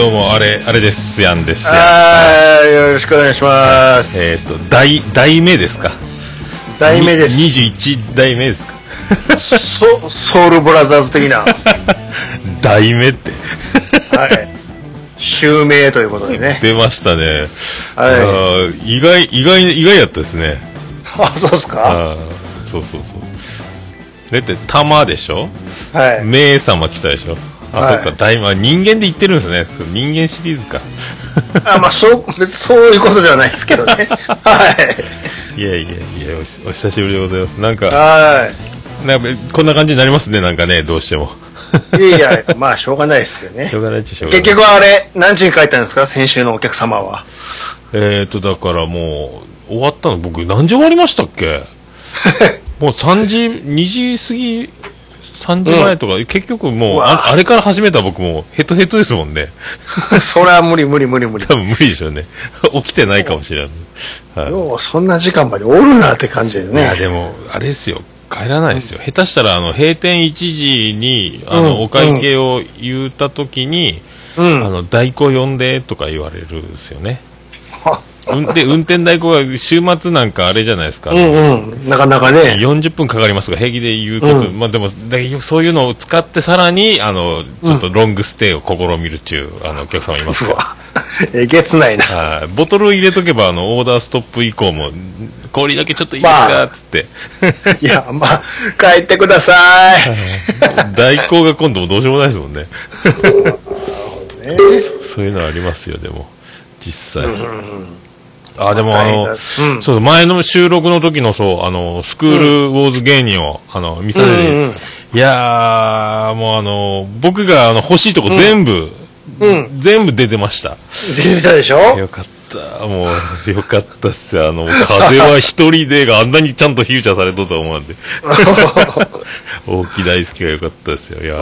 どうも、あれ、あれです、やんですやん。はい、よろしくお願いします。えっ、と、代、代目ですか？題名です。に21代目ですか？ソソウルブラザーズ的な、は代目って。い。襲名ということでね。出ましたね。はあー意外、意外、意外やったですね。あ、そうですか？そうそうそう。だって、玉でしょ？はい。名様来たでしょ？あ、はいそっか、大魔、人間で言ってるんですね。人間シリーズか。あ、まあ、そう、別にそういうことではないですけどね。はいやいやいやおし、お久しぶりでございます。なんい。か、はなんかこんな感じになりますね、なんかね、どうしても。い。いやいや、まあ、しょうがないですよねしょ。うがないっしょうがない。結局あれ、何時に帰ったんですか？先週のお客様は。えーと、だからもう、終わったの、僕、何時終わりましたっけ？もう3時、2時過ぎ、3時前とか、結局もうあ、あれから始めた僕もうヘトヘトですもんね。それは無理無理無理無理。多分無理でしょうね。起きてないかもしれない。はい。よう、そんな時間までおるなって感じでいや、ね。でも、あれですよ。帰らないですよ。下手したら、あの、閉店1時に、あの、うんお会計を言った時に、あうん。の、代行呼んで、とか言われるんですよね。はうんで、運転代行が週末なんかあれじゃないですか。うんうん。なかなかね。40分かかりますが、平気で言うこと、うんまあでも、だそういうのを使ってさらに、あの、ちょっとロングステイを試みるっていう、あの、お客様いますかえげつないな。ら。はい。ボトル入れとけば、あの、オーダーストップ以降も、氷だけちょっといいですまかあつって。いや、まあ、帰ってください。代行が今度もどうしようもないですもんね。ね そういうのありますよ、でも。実際。あ、でもあの、うんそうそう、前の収録の時のそう、あの、スクールウォーズ芸人を、あの、見させて、うんうんいやー、もうあの、僕があの欲しいとこ全部、うん。全部出てました。出てたでしょ？よかった。もう、よかったっすよ。あの、風は一人でがあんなにちゃんとフィーチャーされとったと思うんで。大木大輔がよかったですよ。いや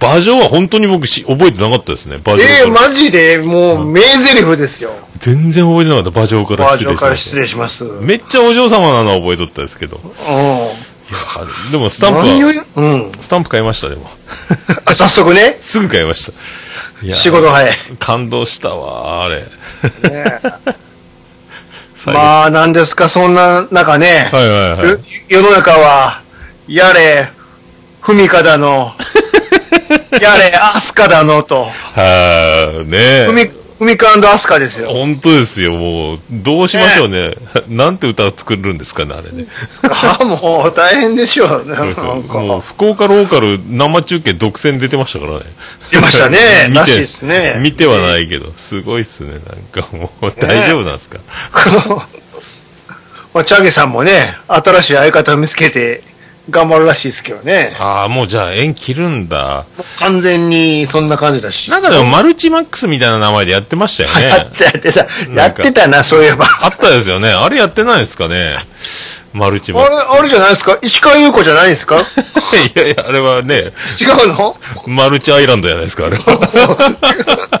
馬上は本当に僕し覚えてなかったですね。馬上ええから。マジで、もう、名台詞ですよ。全然覚えてなかった。馬上から失礼しましジョンから失礼します。めっちゃお嬢様なのは覚えとったですけど。いやーでもスタンプは、う？うん。スタンプ買いました、でも。あ、早速ね、すぐ買いました。いやー仕事早い。感動したわ、あれ。ね まあ、なんですか、そんな中ね、はいはいはいよ世の中は、やれ、ふみかだの、やれ、アスカだのと、はあ、ねふみ、ふみかアスカですよ。本当ですよ、もう、どうしましょうね。なんて歌を作るんですかね、あれね。あもう大変でしょう。なんそうかもう、福岡ローカル生中継独占出てましたからね。出ましたね 見らしいですね見てはないけど、すごいっすね、なんかもう、大丈夫なんですか？まあ、チャゲさんもね、新しい相方を見つけて頑張るらしいですけどね。ああ、もうじゃあ縁切るんだ。完全にそんな感じだし。なんかでも、マルチマックスみたいな名前でやってましたよやねっ。て やってた。やってたな、そういえば。あったですよね。あれやってないですかね。マルチマあれ、ックあれじゃないですか？石川優子じゃないですか？ス。いやいや、あれはね、違うの？マルチアイランドじゃないですか、あれは。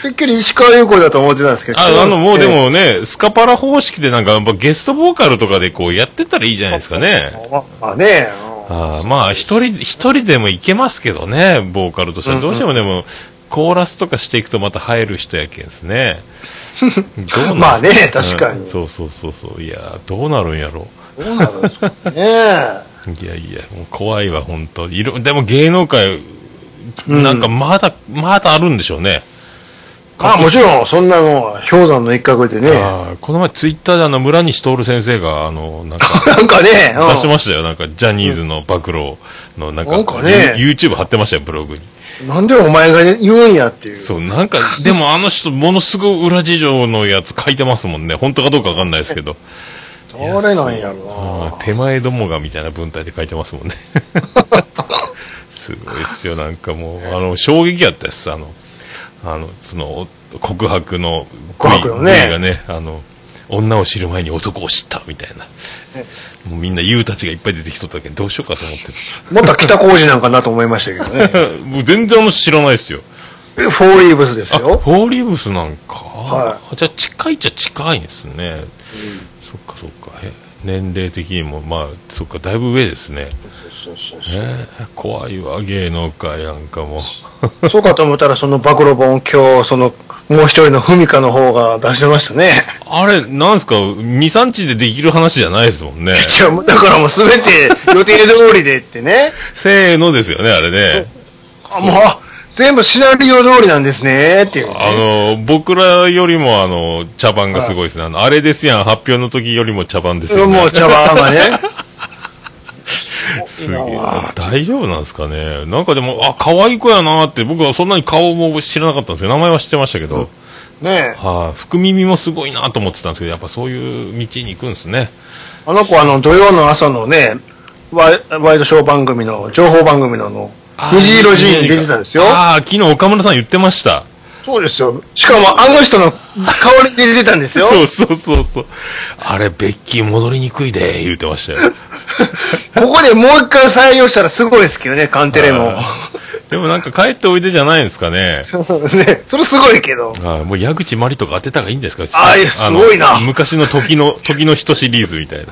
てっきり石川優子だと思ってたんですけど。ああの、もうでもね、スカパラ方式でなんか、やっぱゲストボーカルとかでこうやってたらいいじゃないですかね。まあね。ああまあ、一人、一人でもいけますけどね、ボーカルとしては。どうしてもでも、コーラスとかしていくとまた入る人やけんですね。どうまあね確かにうんそうそうそうそう。いや、どうなるんやろどうなるんですかね。う。いやいや、もう怖いわ、本当いろ、でも芸能界、なんかまだ、まだあるんでしょうね。まあもちろん、そんなのは氷山の一角でね。この前ツイッターであの、村西徹先生が、あの、なんか、なんかね、うん出してましたよ。なんか、ジャニーズの暴露の、なんか、なんかねユ YouTube 貼ってましたよ、ブログに。なんでお前が言うんやっていう。そう、なんか、でもあの人、ものすごい裏事情のやつ書いてますもんね。本当かどうかわかんないですけど。誰なんやろあー手前どもがみたいな文体で書いてますもんね。すごいっすよ、なんかもう、あの、衝撃やったです、あの、あの、その、告白の V, 告ね V がね、あの、女を知る前に男を知ったみたいな。もうみんな言うたちがいっぱい出てきとったけん、どうしようかと思ってな。また北工事なんかなと思いましたけどね。る。もう全然あの人知らないですよ。えフォーリーブスですあ、フよ。ォーリーブスなんか。はあじゃあ近いっちゃ近いんですね。そっかそっか。え年齢的にも、まあ、そっか、だいぶ上ですね。えー怖いわ、芸能界なんかも。そうかと思ったら、その暴露本今日、その、もう一人のふみかの方が出してましたね。あれ、なんすか、2、3日でできる話じゃないですもんね。だからもうすべて予定通りでってね。せーのですよね、あれね。あ、もう、あ全部シナリオ通りなんですね、っていう、ね。あの、僕らよりも、あの、茶番がすごいですね。あの、あれですやん、発表の時よりも茶番ですよね。もう茶番がね。すげえ。大丈夫なんですかね。なんかでも、あ、可愛い子やなって、僕はそんなに顔も知らなかったんですよ。名前は知ってましたけど。ねはい、福耳もすごいなと思ってたんですけど、やっぱそういう道に行くんですね。あの子、あの、土曜の朝のね、ワイワイドショー番組の、情報番組のあの、虹色寺院に出てたんですよ。ああ、昨日岡村さん言ってました。そうですよ。しかも、あの人の代わりで出てたんですよ。そうそうそうそう。あれ、ベッキー戻りにくいで、言ってましたよ。ここでもう一回採用したらすごいですけどね、カンテレも。でもなんか帰っておいでじゃないんですかね。ね、それすごいけど。はいもう矢口まりとか当てた方がいいんですかあいやすごいなの昔の時の、時の人シリーズみたいな。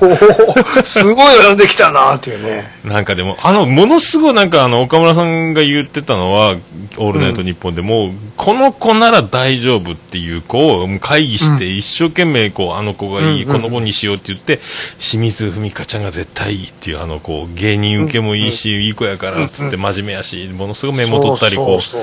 すごいの呼んできたなっていうね。なんかでも、あの、ものすごいなんかあの、岡村さんが言ってたのは、オールナイトニッポンでもう、この子なら大丈夫っていう子を会議して一生懸命こう、あの子がいい、この子にしようって言って、清水文香ちゃんが絶対いいっていう、あの子、芸人受けもいいし、いい子やから、つって真面目やし、ものすごいメモ取ったり、こう、質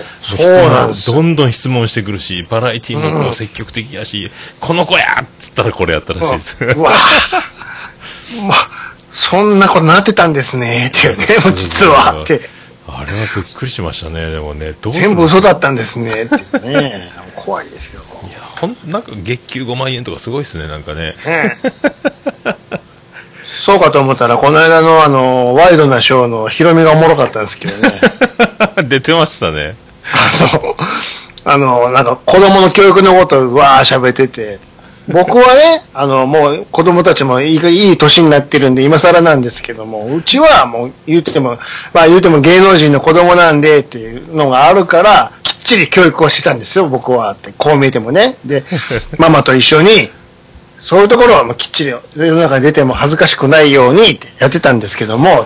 問どんどん質問してくるし、バラエティーもこう積極的やし、この子やっつったらこれやったらしいです。うわ まあ、そんなことなってたんですね、っていうね、実はって。あれはびっくりしましたね、でもね、全部嘘だったんですね、ってね。怖いですよ。いや、ほん、なんか月給5万円とかすごいっすね、なんかね。ねそうかと思ったら、この間のあの、ワイドなショーのヒロミがおもろかったんですけどね。出てましたね。あの、あの、なんか子供の教育のことをわー喋ってて、僕はね、あの、もう子供たちもいいいい年になってるんで、今更なんですけども、うちはもう言うても、まあ言うても芸能人の子供なんでっていうのがあるから、きっちり教育をしてたんですよ、僕はって。こう見えてもね。で、ママと一緒に、そういうところはもうきっちり世の中に出ても恥ずかしくないようにってやってたんですけども、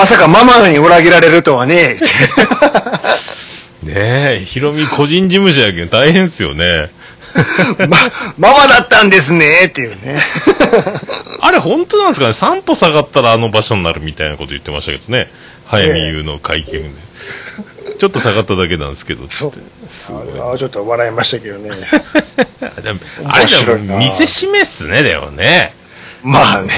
まさかママに裏切られるとはね、ねえ、ヒロミ個人事務所やけん大変っすよね。ま、ママだったんですねっていうね。あれ本当なんですかね散歩下がったらあの場所になるみたいなこと言ってましたけどね。早見優の会見で。ちょっと下がっただけなんですけど、つって。すごい。あちょっと笑いましたけどね。でもあれ見せしめっすね、でもね。まあね。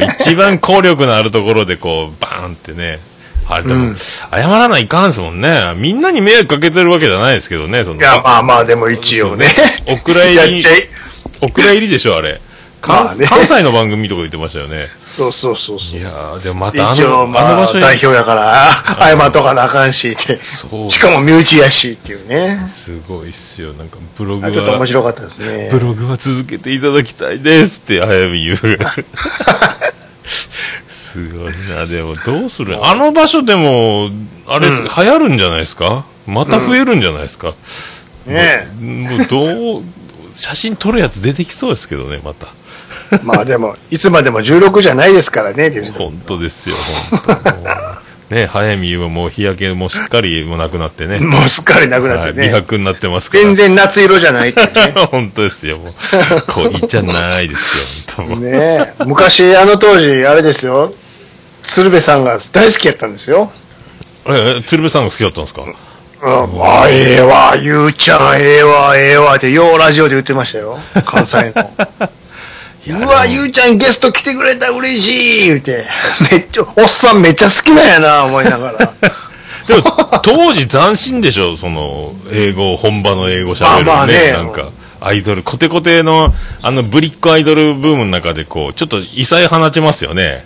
もう一番効力のあるところでこう、バーンってね。あれでも、謝らないかんですもんね。みんなに迷惑かけてるわけじゃないですけどね、その。いや、まあまあ、でも一応ね。お蔵入り。お蔵入りでしょ、あれ。関まあね関西の番組とか言ってましたよね。そうそうそうそう。いやー、でもまたあの、まあ、あの場所に、代表やから、謝っとかなあかんしって。そうしかも身内やしっていうね。すごいっすよ。なんか、ブログあちょっと面は、白かったですね。ブログは続けていただきたいですって、早見言う。すごいな、でも、どうする？あの場所でも、あれ、うん流行るんじゃないですか？また増えるんじゃないですか、ねもう、どう、写真撮るやつ出てきそうですけどね、また。まあでも、いつまでも16じゃないですからね、本当ですよ、本当ね、早見優はもう日焼けもしっかりもなくなってね。もうすっかりなくなはい、ってね。美白になってますから。全然夏色じゃないってね。本当ですよ、もう。恋じゃないですよ、本当。ねえ。昔、あの当時、あれですよ。鶴瓶さんが大好きやったんですよ。え、え鶴瓶さんが好きだったんですか？うん、あ、ええわ、ゆうちゃん、ええわ、ええわって、ようラジオで言ってましたよ。関西の。うわ、ゆうちゃんゲスト来てくれたら嬉しい言うて。めっちゃ、おっさんめっちゃ好きなんやな、思いながら。でも、当時斬新でしょ、その、英語、本場の英語喋るね。まあまあねなんか、アイドル、コテコテの、あの、ブリックアイドルブームの中で、こう、ちょっと異彩放ちますよね。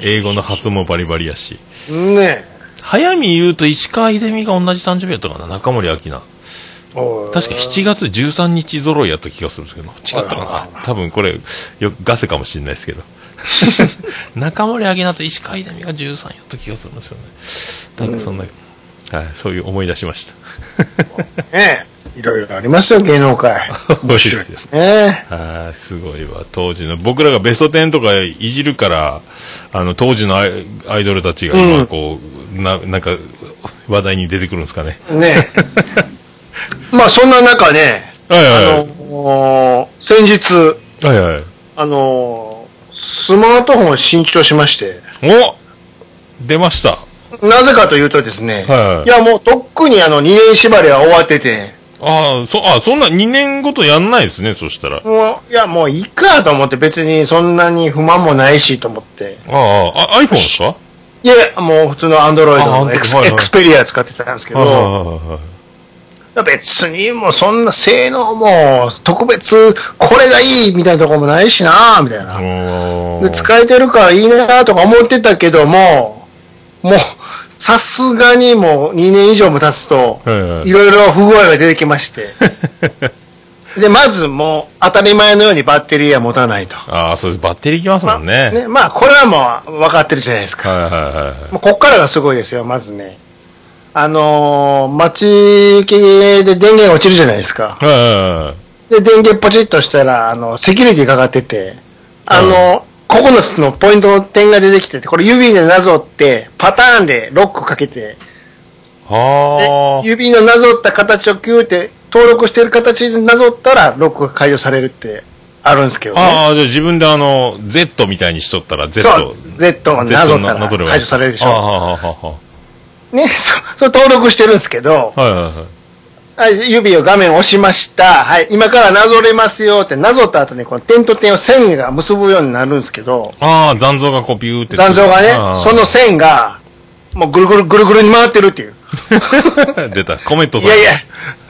英語の発音もバリバリやし。ね早見優と石川秀美が同じ誕生日やったかな、中森明菜。確か7月13日揃いやった気がするんですけど、違ったかな？多分これ、よガセかもしれないですけど。中森明菜と石川秀美が13やった気がするんですよね。なんかそんな、はい、そういう思い出しました。ねいろいろありますよ、芸能界。面白いですね。あーすごいわ。当時の、僕らがベスト10とかいじるから、あの、当時のアイアイドルたちが今、こう、な、なんか、話題に出てくるんですかね。ね まあそんな中ね、はいはいあのー先日、はい。はいはい。あのースマートフォンを新調しまして、お出ました。なぜかというとですね、はいはいやもうとっくにあの2年縛りは終わってて、ああ、そ、あそんな2年ごとやんないですね、そしたら。もう、いやもういいかと思って別にそんなに不満もないしと思って、ああ、あ iPhone ですか？いやもう普通の Android あのエクス,、はいはいエクスペリア使ってたんですけど、はいはいはい別にもうそんな性能も特別これがいいみたいなところもないしなみたいな。はい。で使えてるからいいなとか思ってたけども、もうさすがにもう2年以上も経つと、はいろいろ不具合が出てきまして。で、まずもう当たり前のようにバッテリーは持たないと。ああ、そうです。バッテリーいきますもんね。ね、まあこれはもう分かってるじゃないですか。はいはいはいはい。もうこっからがすごいですよ、まずね。あのー、街系で電源落ちるじゃないですか。はいはいはい。で、電源ポチッとしたら、あの、セキュリティかかってて、あの、9つのポイントの点が出てきてて、これ指でなぞって、パターンでロックかけて、では指のなぞった形をキューって、登録してる形でなぞったら、ロックが解除されるってあるんですけどあ。ね。ああ、じゃあ自分であの、Z みたいにしとったら Z。そう、Z をなぞったら解除されるでしょ。ああ、はあはあはね、そ、それ登録してるんですけど、あ。はいはいはい。はい、指を画面押しました。はい、今からなぞれますよって、なぞった後にこの点と点を線が結ぶようになるんですけど、ああ、残像がこうビューって。残像がねその線が、もうぐるぐるぐるぐるに回ってるっていう。出た。コメントいやいや、い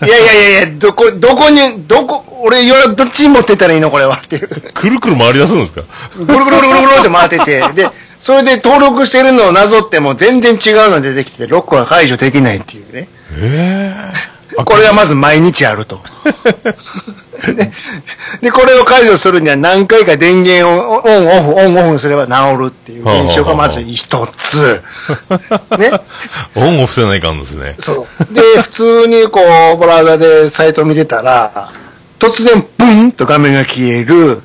やいやいやいや、どこ、どこに、どこ、俺、よどっちに持ってったらいいのこれはっていう。くるくる回り出すんですか？ぐるぐるぐるぐるぐるって回ってて、で、それで登録してるのをなぞっても全然違うの出てきて、ロックが解除できないっていうね。えこれがまず毎日あると。でで、これを解除するには何回か電源をオンオフ、オンオフすれば治るっていう現象がまず一つ。ね。オンオフせないかんですね。そう。で、普通にこう、ブラウザでサイトを見てたら、突然、ブンと画面が消える。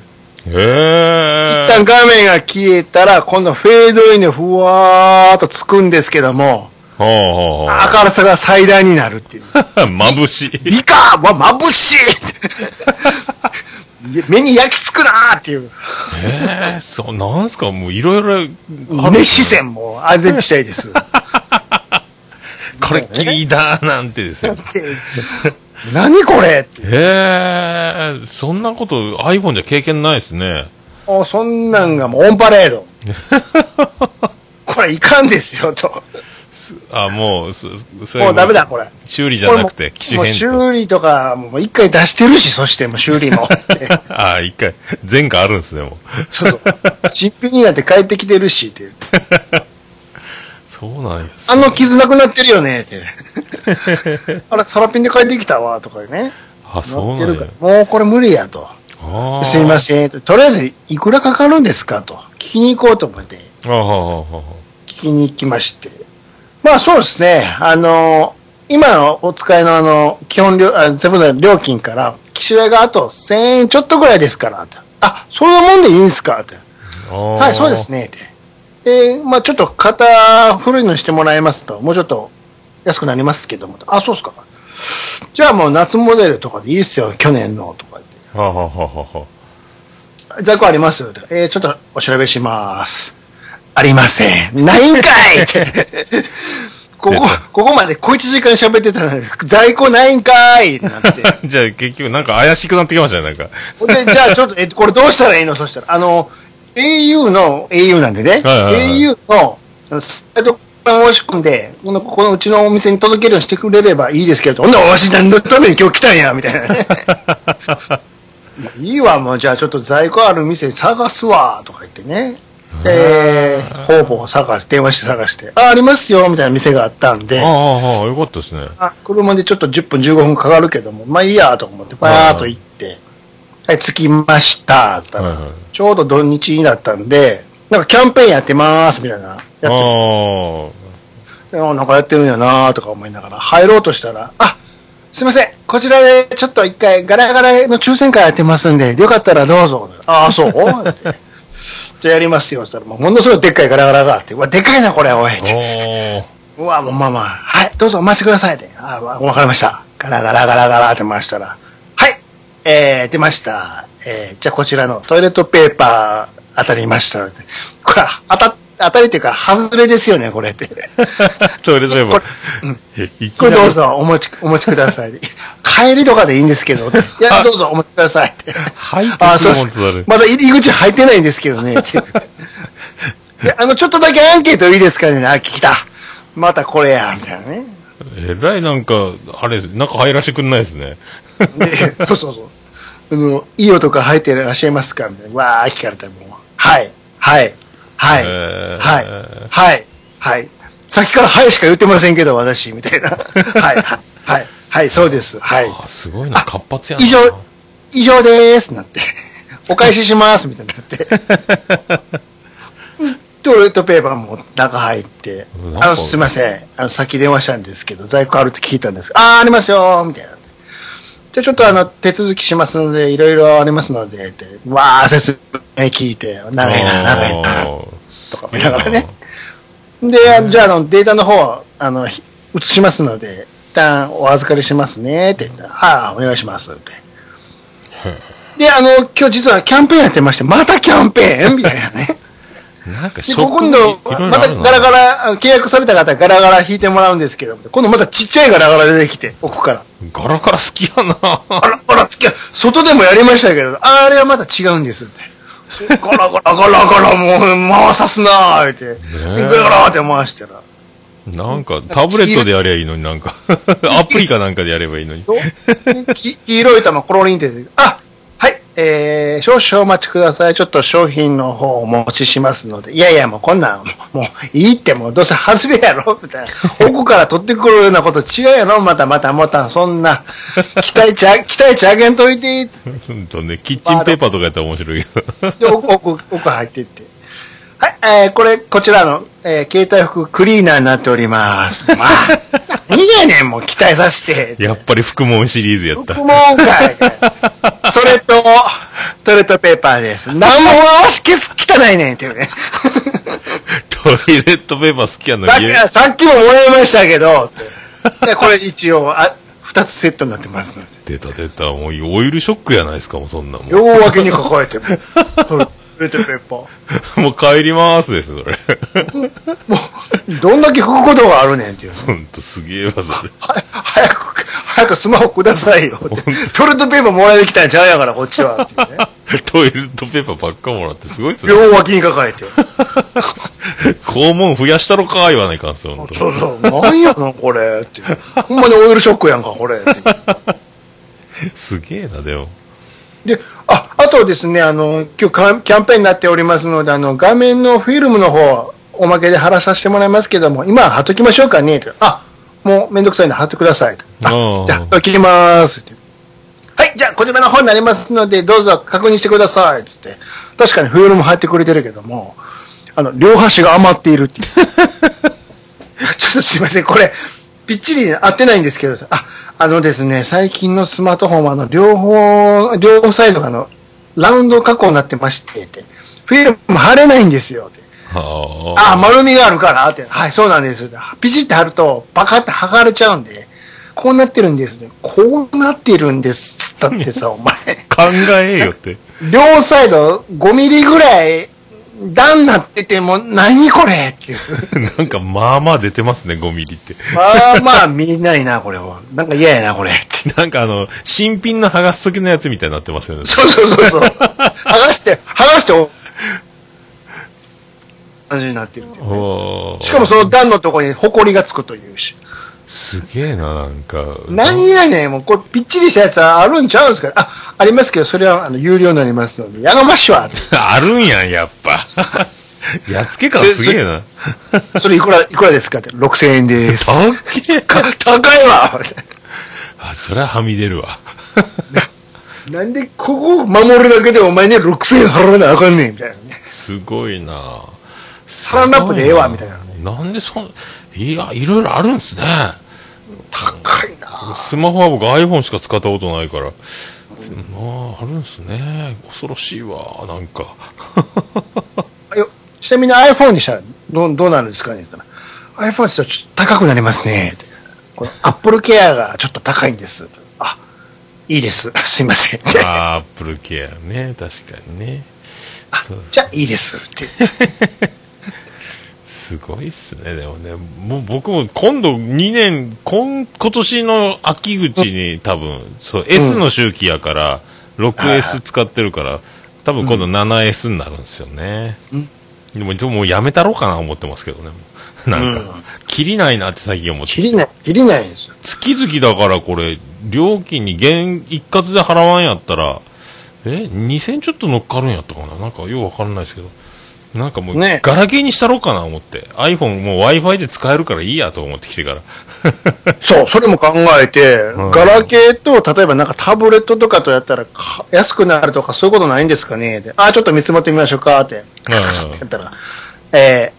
へ一旦画面が消えたら、今度フェードインでふわーっとつくんですけども、はあは明るさが最大になるっていう。眩しい。美化わ、眩しい目に焼き付くなーっていう。ええそう、なんすか？もういろいろ。熱視線も安全地帯です。これっきりだなんてですよ。何これって。へえ、そんなこと iPhone じゃ経験ないですね。もうそんなんがもうオンパレード。これいかんですよ、と。あ、もう、そそれもうダメだ、これ。修理じゃなくて、機種変と。修理とか、もう一回出してるし、そしてもう修理も。あ、一回、前科あるんですね、もう。そうそう。新品になって帰ってきてるし、っていう。そうなんや。あの傷なくなってるよね、って。あれ、サラピンで帰ってきたわ、とかね。あ、そうなんや。もうこれ無理やと。すいません。とりあえず、いくらかかるんですかと。聞きに行こうと思って、聞きに行きまして。まあそうですね。あの、今のお使いのあの、基本料、あ全部の料金から、機種代があと1000円ちょっとぐらいですから、ってあ、そんなもんでいいんすかって。ははい、そうです。ね。で、まあちょっと型古いのしてもらいますと、もうちょっと安くなりますけども。あ、そうっすか。じゃあもう夏モデルとかでいいっすよ、去年のとか言って。ははははは。在庫あります？えー、ちょっとお調べします。ありません。ないんかいって。ここ、ここまで小一時間喋ってたのに、在庫ないんかいってなって。じゃあ結局なんか怪しくなってきましたね、なんか。で、じゃあちょっと、え、これどうしたらいいの？そしたら、あの、au の、au なんでね、はいはいはい。au の、サイトから申し込んで、この、ここのうちのお店に届けるようにしてくれればいいですけど、ほんならわし何のために今日来たんや、みたいなね。いいわ、もう、じゃあちょっと在庫ある店探すわ、とか言ってね。で、方々を探して、電話して探して、あ、ありますよ、みたいな店があったんで、ああ、ああ、よかったですね。あ、車でちょっと10分15分かかるけども、まあいいやと思って、バーっと行って、はい、着きました、つったら、はいはいちょうど土日になったんで、なんかキャンペーンやってます、みたいな。やってなんかやってるんやなとか思いながら、入ろうとしたら、あ、すいません、こちらでちょっと一回ガラガラの抽選会やってますんで、よかったらどうぞ。ああ、そう？じゃあやりますよ、そしたら、ものすごいでっかいガラガラがあって、うわ、でかいな、これ、おい。うわ、もうまあまあ、はい、どうぞお待ちくださいって。あわわかりました。ガラガラガラガラって回したら、はい、えー、出ました。えー、じゃあこちらのトイレットペーパー当たりました。これ、当た、当たりっていうか、外れですよね、これって。それでもこれ、いきなりこれどうぞお持ち、お持ちください。帰りとかでいいんですけど、いや、どうぞお持ちくださいって。入ってすぐあそうもんとなる。まだ入り口入ってないんですけどね。あの、ちょっとだけアンケートいいですかねあ、聞きた。またこれや、みたいなね。えらいなんか、あれ、中入らせてくんないですね。で、そうそうそう。あの、いい音が入ってらっしゃいますかみたいな。わー、聞かれたらもう、はい、はい、はい、えーはい、はい、はい。さっきからはいしか言ってませんけど、私、みたいな。はい、はい、はい、はい、そうです。はい。あ、すごいな、活発やな。以上、以上でーす、なって。お返しします、みたいになって。トイレットペーパーも中入ってあの、すいません。あの、さっき電話したんですけど、在庫あるって聞いたんですあー、ありますよみたいな。じゃあちょっとあの、手続きしますので、いろいろありますので、って、わー、説明聞いて、長いな、長いな、とか思いながらね。で、じゃあ、あの、データの方、あの、ひ移しますので、一旦お預かりしますね、って言ったら、ああ、お願いします、って。で、あの、今日実はキャンペーンやってまして、またキャンペーン？みたいなね。なんか、で、ショック今度、またガラガラ、契約された方、ガラガラ引いてもらうんですけど、今度またちっちゃいガラガラ出てきて、奥から。ガラガラ好きやな。あら、あら、好きや。外でもやりましたけど、あれはまた違うんですって。ガラガラガラガラ、もう回さすなーって。えガラガラって回したら。なんか、タブレットでやりゃいいのになんか、アプリかなんかでやればいいのに。黄色い玉コロリンって出て、あはい、えー、少々お待ちください。ちょっと商品の方をお持ちしますので。いやいや、もうこんなん、もういいってもうどうせ外れやろみたいな。奥から取ってくるようなこと違うやろまたまたまた、そんな。期待値あ、期待値上げんといて。うんとね、キッチンペーパーとかやったら面白いけど。で、奥、奥、奥入っていって。はい、えー、これ、こちらの、えー、携帯服クリーナーになっております。まあ、何やねん、もう期待させて。やっぱり福門シリーズやった。もうかい。それと、トイレットペーパーです。何も足消す汚いねんっていうね。トイレットペーパー好きやのに。きさっきももらいましたけど、でこれ一応、あ、二つセットになってますので。出た出た。もうオイルショックやないですか、もうそんなもん。両脇に抱えて、トイレットペーパー。もう帰りますです、それ。もう、どんだけ拭くことがあるねんっていう。ほんとすげえわ、それ。は早く、早くスマホくださいよって。トイレットペーパーもらいに来たんちゃうやから、こっちは。っていうね。トイレットペーパーばっかもらってすごいっすね。両脇に抱えて。肛門増やしたろか言わないかんすよ、ほんと。そうそう。なんやの、これ。っていう。ほんまにオイルショックやんか、これ。すげえな、でも。で、あ、あとですね、あの、今日キャンペーンになっておりますので、あの、画面のフィルムの方、おまけで貼らさせてもらいますけども、今貼っときましょうかね。とあ、もうめんどくさいんで貼ってください。あ、じゃあ貼っときます。はい、じゃあこちらの方になりますので、どうぞ確認してください。つって。確かにフィルム貼ってくれてるけども、あの、両端が余っているっていう。ちょっとすいません、これ、ぴっちり合ってないんですけど、あ、あのですね、最近のスマートフォンは、あの、両方、両サイドがあの、ラウンド加工になってまして、フィルム貼れないんですよ、ってはあ、丸みがあるから、って。はい、そうなんです。ピチって貼ると、バカって剥がれちゃうんで、こうなってるんですね。こうなってるんです。つったってさ、お前。考えよって。両サイド5ミリぐらい段なってても、何これっていう。なんか、まあまあ出てますね、5ミリって。まあまあ見ないな、これは。なんか嫌やな、これ。って。なんかあの、新品の剥がす時のやつみたいになってますよね。そうそうそうそう。剥がして、剥がして、感じになってるっていうおーしかもその段のところに埃がつくというし。すげえな、なんか。なんやねん、もうこれぴっちりしたやつはあるんちゃうんですか？あ、ありますけど、それはあの有料になりますので、やがましわ。あるんやん、やっぱ。やっつけ感すげえな。それいくら、いくらですかって、6000円です。高いわあ、そりゃはみ出るわ。なんでここを守るだけでお前ね、6000円払わなあかんねん、みたいなね。すごいなサランラップでええわみたいなねなんでそん、いや、いろいろあるんすね。高いなスマホは僕 iPhone しか使ったことないから。まあ、あるんすね。恐ろしいわ、なんか。ちなみに iPhone にしたらどうどうなるんですかね？って言ったら iPhone ちょっと高くなりますね。この Apple Care がちょっと高いんです。あ、いいです。すいません。アップルケアね、確かにね。そうじゃあいいです。って。すごいっすね、でもね。もう僕も今度2年、今今年の秋口に多分、そう、S の周期やから、6S 使ってるから、多分今度 7S になるんですよね。でも、でももうやめたろうかな思ってますけどね。なんか、うん切りないなって最近思って切りない、切りないんですよ。月々だからこれ、料金に現一括で払わんやったら、え ?2000 ちょっと乗っかるんやったかな？なんかようわかんないですけど。なんかもう、ねガラケーにしたろうかな思って。iPhone もう Wi-Fi で使えるからいいやと思ってきてから。そう、それも考えて、んガラケーと、例えばなんかタブレットとかとやったらか安くなるとかそういうことないんですかね？であ、ちょっと見積もってみましょうかって。うん やったら、え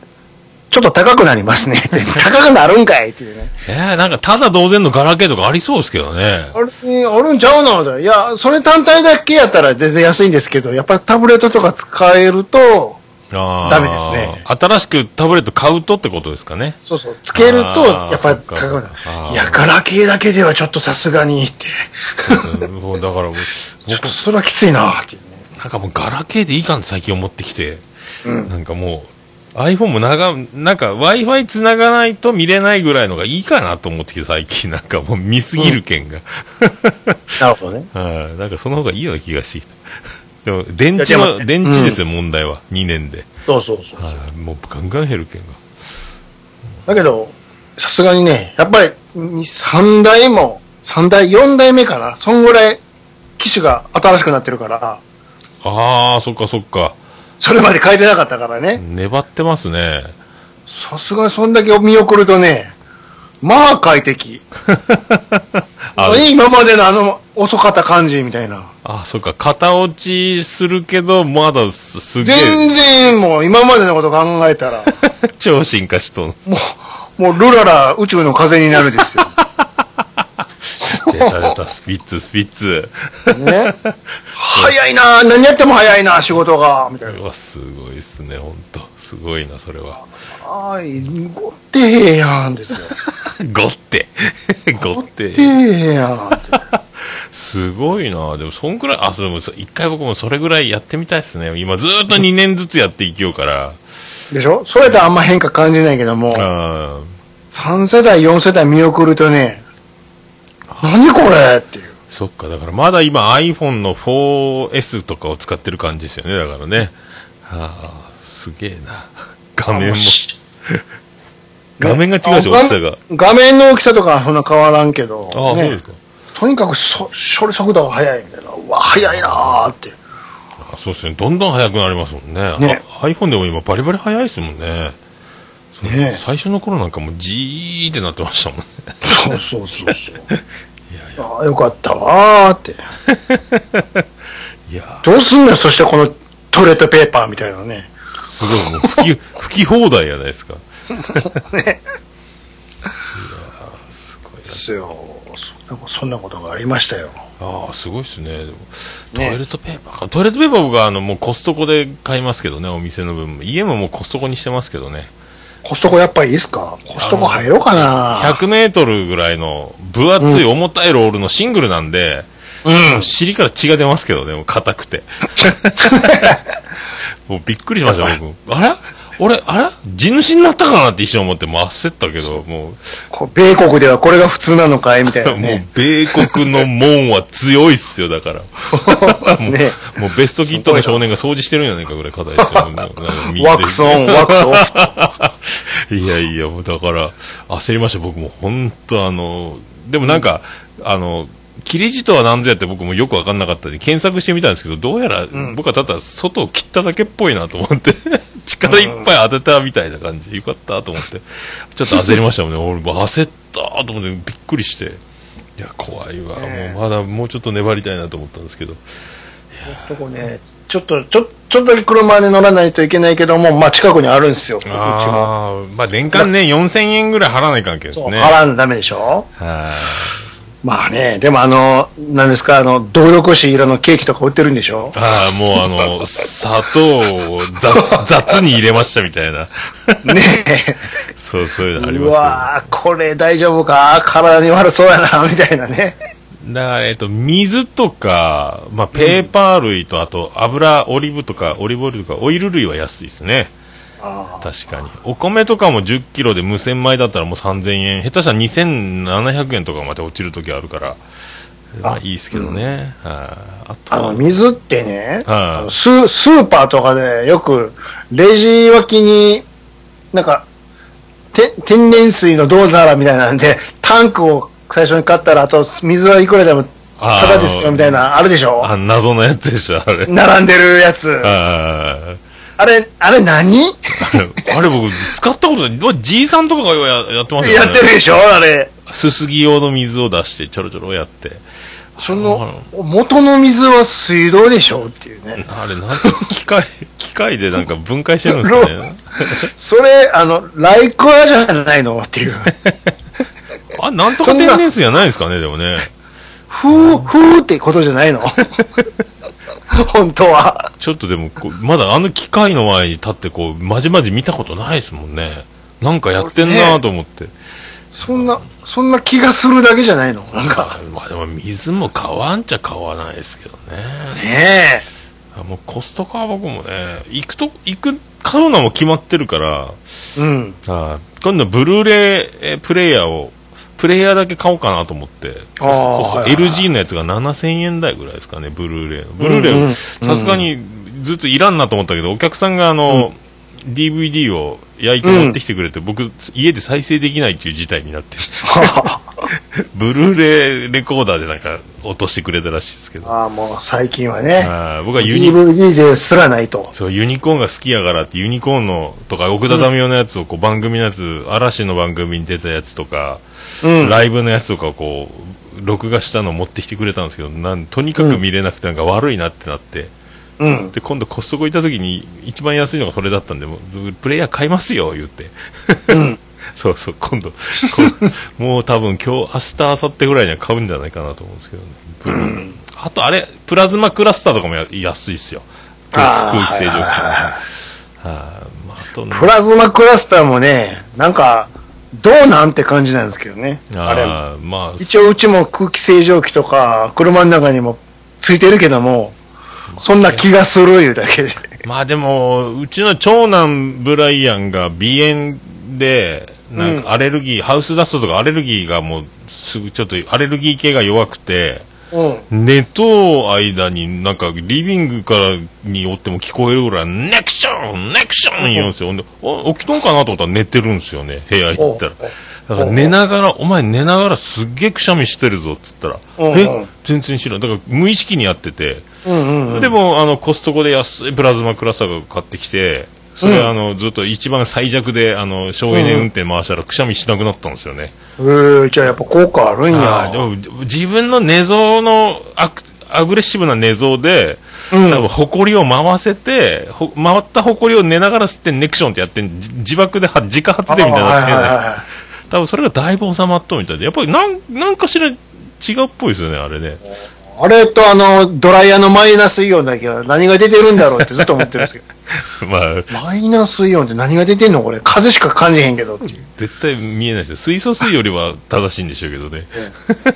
ー、ちょっと高くなりますねって。高くなるんかいっていうね。えー、なんかただ同然のガラケーとかありそうですけどね。あれ、あるんちゃうの？いや、それ単体だけやったら全然安いんですけど、やっぱりタブレットとか使えると、ダメですね新しくタブレット買うとってことですかね。そうそう、つけると、やっぱり高くなるいや、ガラケーだけではちょっとさすがにって。うんもうだから、ちょっとそれはきついなってね。なんかもうガラケーでいいかんって最近思ってきて。うんなんかもう、iPhone も長、なんか Wi-Fi 繋がないと見れないぐらいのがいいかなと思ってきて最近なんかもう見すぎる件が。なるほどね。はいなんかその方がいいような気がしてきた。でも、電池の、いやでもね電池ですよ、問題は。2年で。そうそうそう。はいもうガンガン減る件が。だけど、さすがにね、やっぱり、3代も、3代、4代目かな。そんぐらい、機種が新しくなってるから、あー、そっかそっか。それまで変えてなかったからね。粘ってますね。さすがにそんだけ見送るとね、まあ快適。あ今までのあの、遅かった感じみたいな。あ、そっか。型落ちするけど、まだすすげ全え、然もう今までのこと考えたら、超進化しとん。もう、もうルララ宇宙の風になるですよ。出た出た、スピッツ、スピッツ。ね。早いな何やっても早いな仕事が、みたいな。すごいっすね、ほんと。すごいな、それは。あい、ごってへやんですよ。ごって。ごっってて。へやんって。すごいなでも、そんくらい、あ、それも、そ一回僕もそれぐらいやってみたいっすね。今、ずーっと2年ずつやっていきようから。でしょ？それとあんま変化感じないけども、あ3世代、4世代見送るとね、何これっていう。そっか、だからまだ今 iPhone の 4S とかを使ってる感じですよね、だからね。はあ、すげえな。画面も、画面が違うし、あ大きさが。画面の大きさとかはそんな変わらんけど、ああ、そうねですか。とにかくそ処理速度が速いみたいな。うわ、速いなーって。あそうですね。どんどん速くなりますもんね。ねあ iPhone でも今バリバリ速いですもんね。ね最初の頃なんかもうジーってなってましたもんね。そうそうそうそう。ああ、よかったわーって。いやどうすんのよ、そしてこのトイレットペーパーみたいなね。ーすごい、もう吹き、吹き放題やないですか。ね。いやーすごいなですよ。そんなそんなことがありましたよ。ああ、すごいっすね。トイレットペーパーか。トイレットペーパー僕はあの、もうコストコで買いますけどね、お店の分。家ももうコストコにしてますけどね。コストコやっぱりいいっすか？コストコ入ろうかな。100メートルぐらいの分厚い重たいロールのシングルなんで、うん。尻から血が出ますけどね、もう硬くて。もうびっくりしました、僕。あれ？俺、あれ？地主になったかなって一瞬思って、もう焦ったけど、もこう米国ではこれが普通なのかいみたいなう、もうね。米国の門は強いっすよ、だから。もうねもうベストキットの少年が掃除してるんじゃないかぐらい硬いですよ。ワックスオン、ワックスオフ。いやいや、もうだから、焦りました、僕も。本当あの、でもなんか、あの、切れ字とは何ぞやって僕もよくわかんなかったんで、検索してみたんですけど、どうやら、僕はただ外を切っただけっぽいなと思って、力いっぱい当てたみたいな感じ。よかったと思って、ちょっと焦りましたもんね。俺も焦ったと思ってびっくりして。いや、怖いわ。もうまだもうちょっと粘りたいなと思ったんですけど。コストコね、ちょっと、ちょ、ちょっとだけ車で乗らないといけないけども、まあ近くにあるんですよ。うちも。まあ年間ね、4000円ぐらい払わない関係ですね。払わんとダメでしょ？はまあね、でもあの、なんですか、あの、銅力し色のケーキとか売ってるんでしょ？ああ、もうあの、砂糖を雑 雑に入れましたみたいな。ねそう、そういうのあえ。うりますわーこれ大丈夫か？体に悪そうやな、みたいなね。だから、えっと、水とか、まあ、ペーパー類と、あと、油、オリーブとか、オリーブオイルとか、オイル類は安いですね。あ確かに。お米とかも10キロで無洗米だったらもう3000円。下手したら2700円とかまで落ちる時あるから。まあいいですけどね。はいあとあの、は、水ってね、はいあのスースーパーとかでよく、レジ脇に、なんか、て天然水のどうならみたいなんで、タンクを最初に買ったら、あと水はいくらでもあタダですよみたいな、あるでしょ？あ、謎のやつでしょ、あれ。並んでるやつ。ああれ、あれ何？あれ僕、使ったことない。まあじいさんとかがややってますよね。やってるでしょ？あれ。すすぎ用の水を出して、ちょろちょろやって。その、元の水は水道でしょっていうね。あれ、なんか、機械、機械でなんか分解してるんですかね。それ、あの、ライクアじゃないの？っていう。あ、なんとか天然水じゃないですかね、でもね。ふー、ふーってことじゃないの？本当は。ちょっとでもまだあの機械の前に立って、こう、まじまじ見たことないですもんね。なんかやってんなと思って。そんな、そんな気がするだけじゃないの？なんか。まあでも水も買わんちゃ買わないですけどね。ねあもうコストコは僕もね、行くと、行く、買うのも決まってるから、え。うん。はい今度ブルーレイえープレイヤーを、プレイヤーだけ買おうかなと思って、LG のやつが7000円台ぐらいですかね、ブルーレイの。ブルーレイ、うんうんさすがにずっといらんなと思ったけど、お客さんがあの、DVD を焼いて持ってきてくれて、僕、家で再生できないっていう事態になって、ブルーレイレコーダーでなんか落としてくれたらしいですけど、ああ、もう最近はね。あー僕はユニ DVD ですらないと。そう、ユニコーンが好きやからって、ユニコーンの、とか、奥田民生のやつを、こう、番組のやつ、嵐の番組に出たやつとか、うん。ライブのやつとかをこう、録画したのを持ってきてくれたんですけど、なんとにかく見れなくて、なんか悪いなってなって、うん。で、今度コストコ行った時に、一番安いのがそれだったんで、もうプレイヤー買いますよ、言って。うん。そうそう、今度、もう多分今日、明日、明後日ぐらいには買うんじゃないかなと思うんですけどね。ブルーあと、あれ、プラズマクラスターとかもや安いっすよ。空気清浄機。はいはいはいはいまあ、あとねプラズマクラスターもね、なんか、どうなんって感じなんですけどね。あれ。まあ、一応うちも空気清浄機とか、車の中にもついてるけども、そんな気がするいうだけで。まあでも、うちの長男ブライアンが鼻炎で、なんかアレルギー、ハウスダストとかアレルギーがもう、すぐちょっとアレルギー系が弱くて、うん。寝と間になんかリビングからにおっても聞こえるぐらい、ネクションネクション言うんですよ。で、お起きとんかなと思ったら寝てるんですよね、部屋行ったら。だから寝ながら、お前寝ながらすっげえくしゃみしてるぞっつったら、うんえ？全然知らん。だから無意識にやってて、うんうんうん。でも、あの、コストコで安いプラズマクラスターが買ってきて、それ、うんあの、ずっと一番最弱で、あの、省エネ運転回したらくしゃみしなくなったんですよね。えー、じゃあやっぱ効果あるんや。でも、自分の寝相のアク、アグレッシブな寝相で、うん多分、埃を回せて、ほ回った埃を寝ながら吸ってネクションってやって自爆では自家発電みたいになってんね多分それがだいぶ収まっとうみたいで、やっぱりなん、なんかしら違うっぽいですよね、あれね。あれとあの、ドライヤーのマイナスイオンだけは何が出てるんだろうってずっと思ってるんですけど。まあ、マイナスイオンって何が出てんのこれ？風しか感じへんけどっていう。絶対見えないですよ。水素水よりは正しいんでしょうけどね。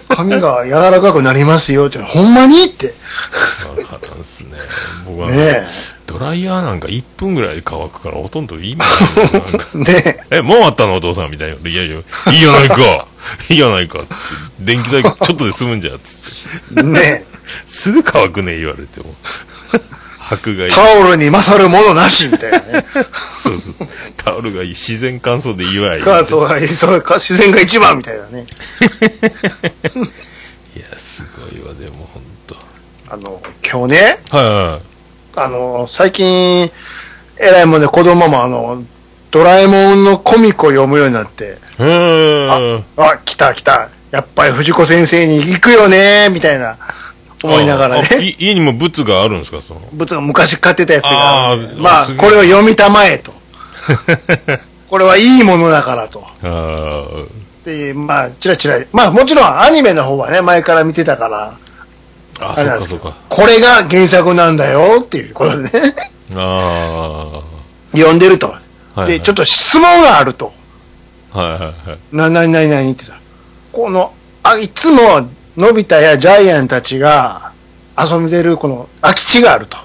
髪が柔らかくなりますよって。ほんまにって。わからんっすね。僕は、ねえドライヤーなんか1分ぐらいで乾くからほとんど意味なね え、もうあったの？お父さんみたいな。いやいや、いいやないかい いやないかつって。電気代ちょっとで済むんじゃ、つって。ねすぐ乾くね、言われても。箔がいい。タオルに勝るものなしみたいなね。そうそう。タオルがいい。自然乾燥でいいわい。カートがいい、そうか自然が一番みたいなね。いや、すごいわ、でもほんと。あの、今日ね、はいはい。あの、最近、えらいもんで子供もあの、ドラえもんのコミックを読むようになって、へー。あ、来た来た。やっぱり藤子先生に行くよねみたいな、思いながらああね。い家にも物があるんですか、その？仏が昔買ってたやつがあまあ、これを読みたまえと。これはいいものだからと。あで、まあ、チラチラ、まあもちろんアニメの方はね、前から見てたから、あ、あそれなんですけどっかそっか。これが原作なんだよっていうことでね、あ読んでると。あ。はい、で、ちょっと質問があると。はいはいはい。な、なになになにって言った？ら、この、あ、いつも、のび太やジャイアンたちが遊んでるこの空き地があると。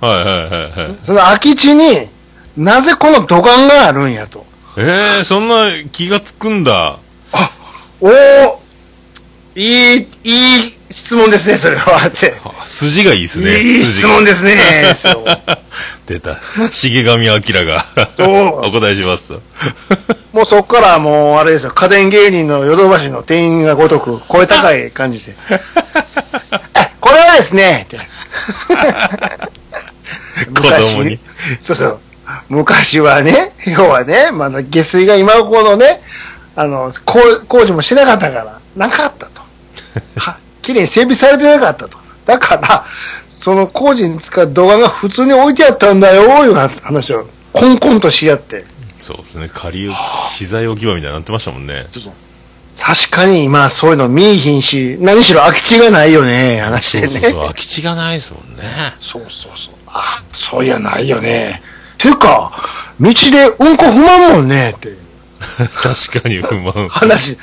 はいはいはいはい。その空き地になぜこの土管があるんやと。えー、そんな気がつくんだ。おおいい、いい質問ですね、それは。って。あ筋がいいですね。いい質問ですね。出た。重上明が。お答えしますと。もうそこからもう、あれですよ、家電芸人のヨドバシの店員がごとく、声高い感じで。あこれはですね、って。子供に。そうそう。昔はね、要はね、まだ下水が今ほどね、あの、工工事もしなかったから、なかったと。は、綺麗に整備されてなかったと。だから、その工事に使う動画が普通に置いてあったんだよ、いう話を、コンコンとし合って。そうですね。仮資材置き場みたいになってましたもんね。確かに今そういうの見いひんし、何しろ空き地がないよね、話でね。そうそうそう。空き地がないですもんね。そうそうそう。あ、そういやないよね。ていうか、道でうんこ踏まんもんね、って 確かに不満。話。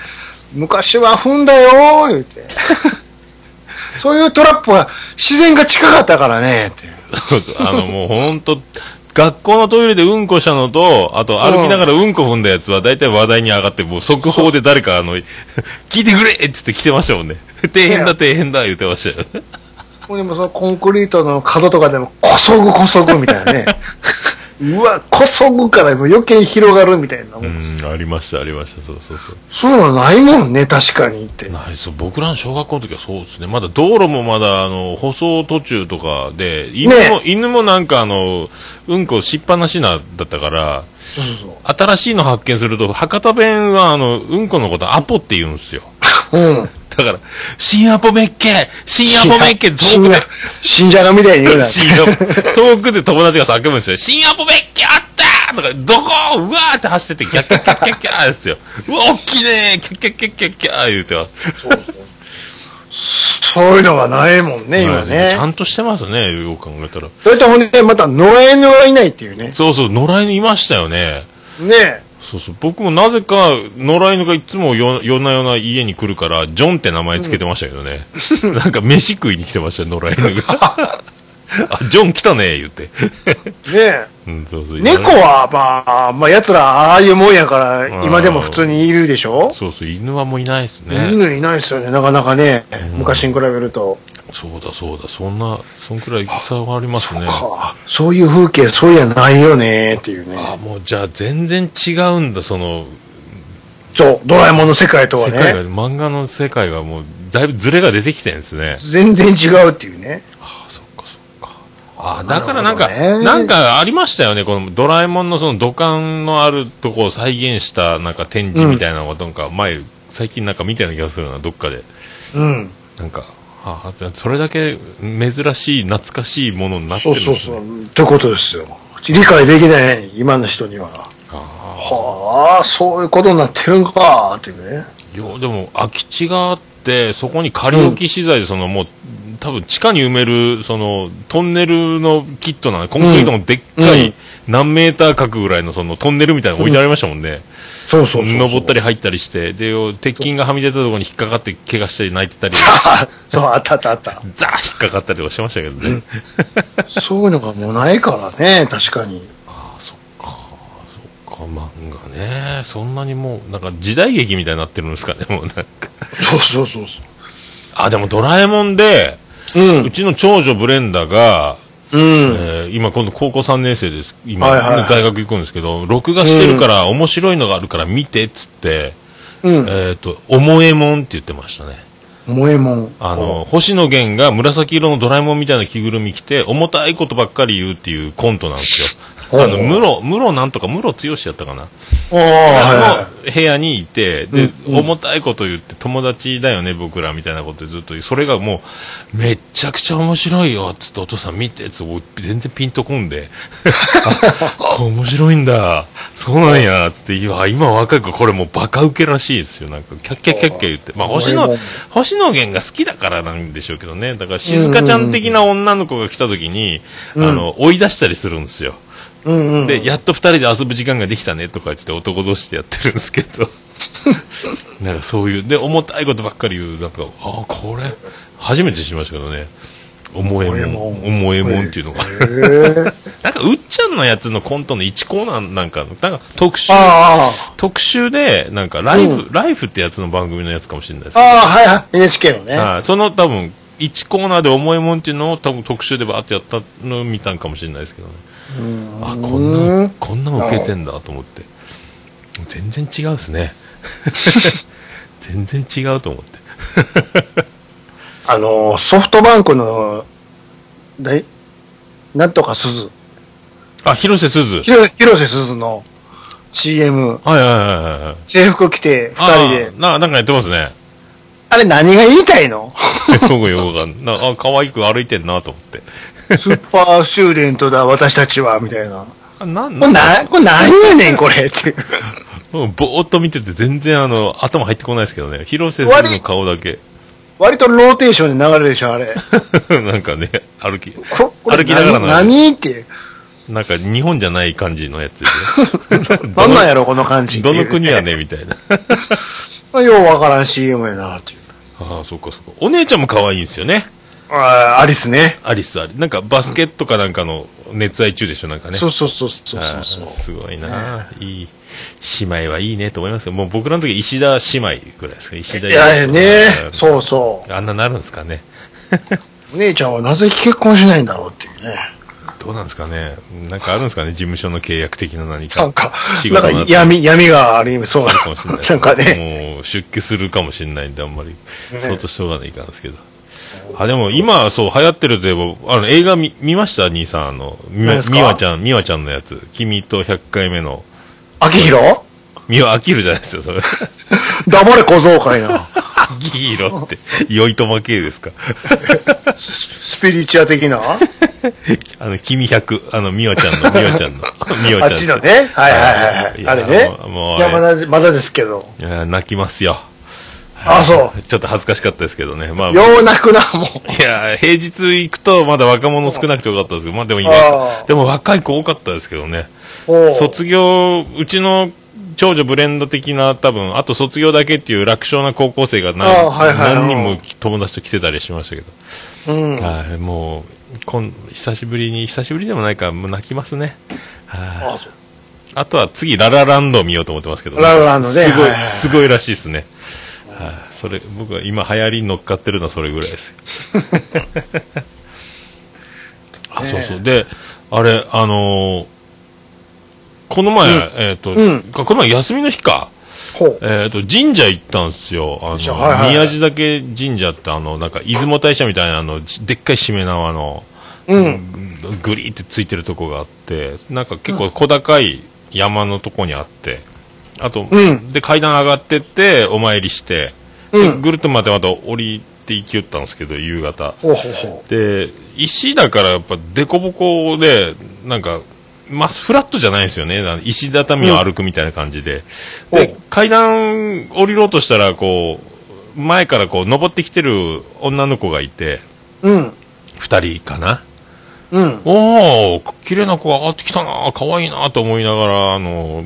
昔は踏んだよ、言うて。そういうトラップは自然が近かったからね、っていう。そうそうあの、もうほんと、学校のトイレでうんこしたのと、あと歩きながらうんこ踏んだやつは大体話題に上がって、もう速報で誰かあの、聞いてくれっつって来てましたもんね。底辺だ底辺だ言ってましたよ。でもそのコンクリートの角とかでも、こそぐこそぐみたいなね。うわ、こそぐから余計広がるみたいな。うん、ありました、ありました。そうそうそう。そういうのないもんね、確かにって。ないそう僕らの小学校の時はそうですね。まだ道路もまだ、あの、舗装途中とかで、犬も、ね犬もなんかあの、うんこしっぱなしな、だったから、そうそうそう。新しいの発見すると、博多弁はあの、うんこのことアポって言うんですよ。うん。だから、新アポメッケ新アポメッケって遠くで、信者がみたいに言うな。遠くで友達が叫ぶんですよ。新アポメッケあったーとか、どこうわーって走ってて、キャッキャッキャッキャッキャーですよ。うわ、おっきいねーキャッキャッキャッキャッキャー言うては。そういうのがないもんね、今ねち。ゃんとしてますね、よく考えたら。それとほんで、また野良犬がいないっていうね。そうそう、野良犬いましたよね。ねそうそう、僕もなぜか野良犬がいつも夜夜な夜な家に来るから、ジョンって名前つけてましたけどね。なんか飯食いに来てましたよ、野良犬が。あ、ジョン来たね、言って。ねうん、そうそう。猫は、まあ、まあ、奴ら、ああいうもんやから、ん今でも普通にいるでしょ？そうそう、犬はもういないですね。犬いないですよね、なかなかね。昔に比べると。そうだそうだ、そんな、そんくらい差はありますね。かそういう風景、そういやないよね、っていうね。あ、もうじゃあ全然違うんだ、その、そう、ドラえもんの世界とは世界が、ね。漫画の世界がもう、だいぶズレが出てきてるんですね。全然違うっていうね。あだからなんか、ねなんかありましたよね、このドラえもんのその土管のあるとこを再現したなんか展示みたいなのがなんか前、最近なんか見たような気がするな、どっかで。うん。なんか、ああ、それだけ珍しい、懐かしいものになってそるねうんそうそう。ってことですよ。理解できない、今の人には。あはあ、そういうことになってるんか、っていうね。あ。いや、でも空き地があって、そこに仮置き資材でそのもう、多分地下に埋める、その、トンネルのキットなの、コンクリートのでっかい、うん何メーター角ぐらいのそのトンネルみたいなの置いてありましたもんね。そうそうそうそう。登ったり入ったりして、で、鉄筋がはみ出たところに引っかかって怪我したり泣いてたり、あ そう、あったあったあった。ザー引っかかったりとかしてましたけどね。そういうのがもうないからね、確かに。ああ、そっか、そっか、漫画ね。そんなにもう、なんか時代劇みたいになってるんですかね、もうなんか。そうそうそうあ、でもドラえもんで、そう。うんう。ちの長女ブレンダが、うん。えー今今度高校3年生です。今、はいはいはい大学行くんですけど、録画してるから面白いのがあるから見てっつって、うん。えっ、と、おもえもんって言ってましたね。萌えもん。あの、星野源が紫色のドラえもんみたいな着ぐるみ着て、重たいことばっかり言うっていうコントなんですよ。あの、室、室なんとか、室剛やったかな。おー、はの部屋にいて、で、重たいこと言って、友達だよね、僕ら、みたいなことでずっとそれがもう、めっちゃくちゃ面白いよ、つって、お父さん見て、つって、全然ピンとこんで、あ 面白いんだ、そうなんや、つって、いや、今若い子、これもうバカウケらしいですよ、なんか、キャッキャッキャッキャ言って、まあ、星野星野源が好きだからなんでしょうけどね、だから、静香ちゃん的な女の子が来た時に、あの、追い出したりするんですよ。い。うんうん。で、やっと二人で遊ぶ時間ができたねとか言って男同士でやってるんですけど、なんかそういう、で、重たいことばっかり言う、なんか、ああ、これ、初めて知りましたけどね、重えもん、重えもんっていうのが、なんか、うっちゃんのやつのコントの1コーナーなんか、なんか特集、あ特集で、なんかライフ、うライフってやつの番組のやつかもしれないですあ、けど、ああ、はいはい。NHK のね。はいその多分、1コーナーで重いもんっていうのを多分特集でバーってやったのを見たんかもしれないですけどね。あ、こんな、こんな受けてんだと思って。全然違うですね。全然違うと思って。あの、ソフトバンクの、だい、なんとか鈴。あ、広瀬すず。広瀬鈴の CM、はいはいはいはいはい。制服着て二人でな、なんかやってますね。あれ何が言いたいの？僕よくわかんない。なあ、可愛く歩いてんなと思って。スーパースチューデントだ、私たちは、みたいな。あなんこれな、これ何やねん、これっていう。うんぼーっと見てて全然あの、頭入ってこないですけどね。広瀬すずの顔だけ。割とローテーションで流れるでしょ、あれ。なんかね、歩き、ここれ歩きながらの何何って。なんか日本じゃない感じのやつで。どんなんやろ、この感じっていうどの国やねみたいな。ようわからん CM やな、っていう。ああ、そっかそっか。お姉ちゃんも可愛いんですよね。あアリスね。アリスアリ。なんかバスケットかなんかの熱愛中でしょ、なんかね。そうそうそうそうあそうーすごいな、いい。姉妹はいいねと思いますけど、もう僕らの時石田姉妹ぐらいですか、石田いやね、うそうそあんななるんですかね。う。お姉ちゃんはなぜ結婚しないんだろうっていうね。どうなんですかね。なんかあるんですかね、事務所の契約的な何か。なんか仕、なんか事の闇、闇がある意味そうなあるかもしれないですなんかね。もう出家するかもしれないんで、あんまり、そうとしょうがないかんですけど。あ、でも今、そう、流行ってるといえば、あの、映画見、見ました？兄さん、あの、みみわちゃん、みわちゃんのやつ。君と100回目の、秋広みわ飽きるじゃないですよ、それ。黙れ小僧かいな。ギーロって、酔いとま系ですか？スピリチュア的な？あの、君100、あの、みわちゃんの、みわちゃんの、みわちゃん。あっちのね。はいはいはいあれねもうもう。いや、まだ、まだですけど。いや、泣きますよ。あ、そう。ちょっと恥ずかしかったですけどね。まあ、よう泣くな、もう。いや、平日行くとまだ若者少なくてよかったですけど、まあでも今あ、ーでも若い子多かったですけどね。卒業、うちの長女ブレンド的な多分、あと卒業だけっていう楽勝な高校生が何,、はいはいはい何人も友達と来てたりしましたけど。うん。はい、もう、こん久しぶりに、久しぶりでもないから、もう泣きますね。はいあ、とは次、ララランドを見ようと思ってますけど、ララランドねすごいはいすごいらしいですね。はい、それ、僕は今流行りに乗っかってるのはそれぐらいですよ。あ、そうそう。で、あれ、あのーこの前、うんえっ、と、うんこの前休みの日か。えっ、と、神社行ったんですよ。あの、はいはいはい宮地岳神社ってあの、なんか、出雲大社みたいなあの、じでっかいしめ縄の、うん。グリーってついてるとこがあって、なんか結構小高い山のとこにあって、あと、うんで、階段上がってって、お参りして、でうん。ぐるっとまたまた降りて行きよったんですけど、夕方。で、石だからやっぱ凸凹で、なんか、まあ、フラットじゃないんですよね。石畳を歩くみたいな感じで。でうんお、階段降りろうとしたら、こう、前からこう、登ってきてる女の子がいて、う。うん。二人かな。うん。おお綺麗な子が上がってきたな可愛いなと思いながら、あの、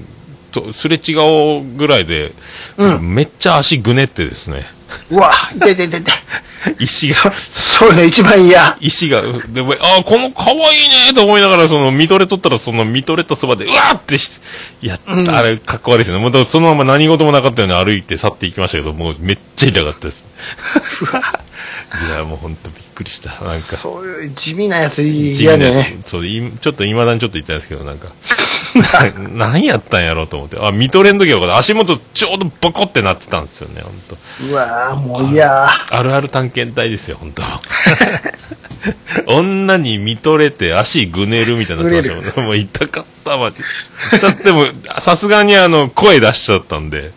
とすれ違おうぐらいで、うめっちゃ足ぐねってですね、うわ、でででで。石が、そうね、一番嫌。石が、でも、ああ、この可愛いねと思いながら、その、見とれとったら、その、見とれたそばで、うわーってし、やった、うんあれ、かっこ悪いですよね。もうそのまま何事もなかったように歩いて去っていきましたけど、もうめっちゃ痛かったです。いや、もうほんとびっくりした。なんか。そういう地味なやつ地嫌ね。つそう、いちょっと未だにちょっと言ったんですけど、なんか、な 何やったんやろうと思って。あ、見とれん時はよかった足元ちょうどボコってなってたんですよね、本当うわもう嫌。あるある探検隊ですよ、本当 女に見とれて足ぐねるみたいになってましたもんね。もう痛かったわ。だっても、さすがにあの、声出しちゃったんで、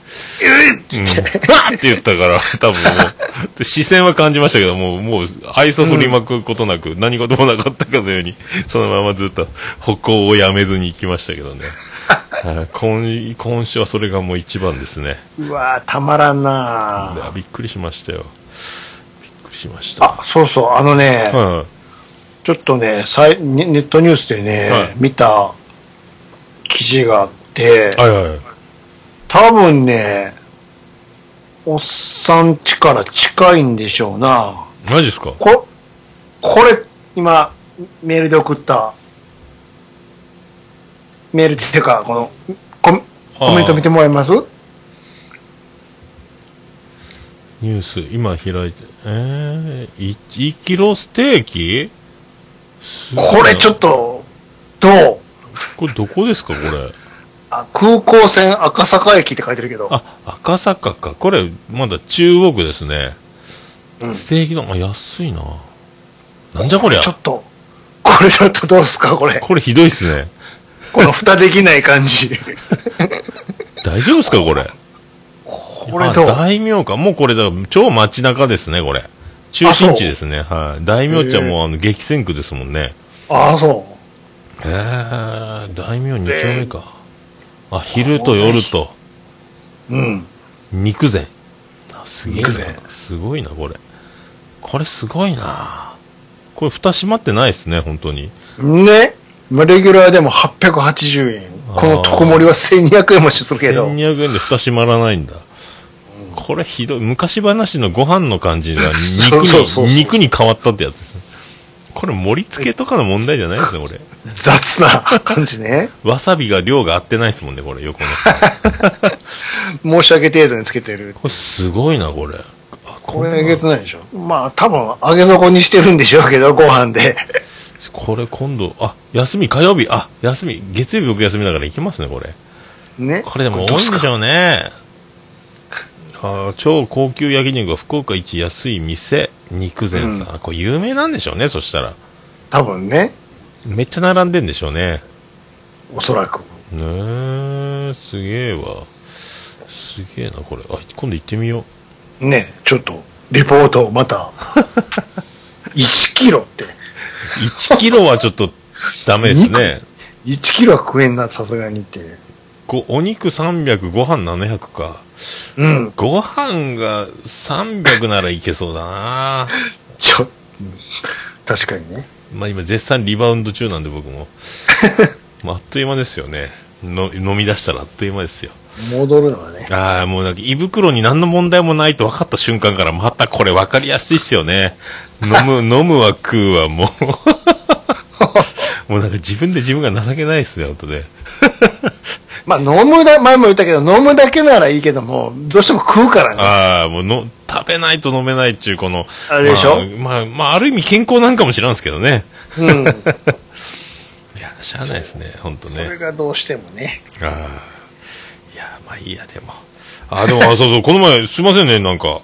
うん、わーって言ったから、多分もう、視線は感じましたけど、もう、もう、愛想振りまくことなく、何事もなかったかのように、そのままずっと歩行をやめずに行きましたけどね。はい今今週はそれがもう一番ですね。うわーたまらんなびっくりしましたよ。びっくりしました。あ、そうそう、あのね、はい。ちょっとね、さいネネットニュースでね、はい見た記事があって、はいはい。多分ね、おっさん家から近いんでしょうな。マジですか？こ、これ、今、メールで送った、メールっていうか、この、ココメント見てもらえます？ニュース、今開いて、えー、1キロステーキ？これちょっっと、どう？と。これどこですかこれ？あ空港線赤坂駅って書いてるけど。あ、赤坂か。これ、まだ中央区ですね。うんステーキの、あ、安いな。なんじゃこりゃちょ。っと、これちょっとどうですかこれ。これひどいっすね。この蓋できない感じ。大丈夫ですかこれ？これどう？あ大名か。もうこれだ、超街中ですね、これ。中心地ですね。はい。大名地はもうあの、激戦区ですもんね。ああ、そへえ、大名2丁目か。あ、昼と夜と、う。うん。肉膳。あすげえな肉膳。すごいな、これ。これすごいな。これ蓋閉まってないですね、本当に。ね。まあレギュラーでも880円。この特盛りは1200円もするけど。1200円で蓋閉まらないんだ。これひどい。昔話のご飯の感じが肉 そうそうそうそうに、肉に変わったってやつですね。これ盛り付けとかの問題じゃないですね、これ。雑な感じね。わさびが量が合ってないですもんね、これ、横の。申し訳程度につけてる。これすごいな、これ。あこれえげつないでしょ。まあ多分揚げ底にしてるんでしょうけど、ご飯で。これ今度、あ、休み火曜日、あ、休み、月曜日僕休みだから行きますね、これ。ね。これでも多いんでしょうね。あー超高級焼肉が福岡一安い店、肉膳さん。これ有名なんでしょうね、そしたら。多分ね。めっちゃ並んでんでしょうね。おそらく。ねえ、すげえわ。すげえな、これ。あ、今度行ってみよう。ね。ちょっと、リポートをまた。1キロって。1キロはちょっとダメですね。1キロは食えんな、さすがにって。こお肉300、ご飯700か。うん。ご飯が300ならいけそうだな。ちょ、うん確かにね。まあ今絶賛リバウンド中なんで僕も。まああっという間ですよね。の飲み出したらあっという間ですよ。戻るのはね。ああ、もうなんか胃袋に何の問題もないと分かった瞬間からまたこれ分かりやすいっすよね。飲む、飲むは食うはもう。もうなんか自分で自分が情けないっすね、本当ね。まあ飲むだ、前も言ったけど、飲むだけならいいけども、どうしても食うからね。ああ、もうの、食べないと飲めないっていうこの。あれでしょ？まあ、まあ、まあ、ある意味健康なんかもしらんすけどね。うん。いや、しゃあないですね、本当それね。がどうしてもね。ああ。いや、まあいいや、でも。あ、でも、あそうそう、この前、すいませんね、なんか。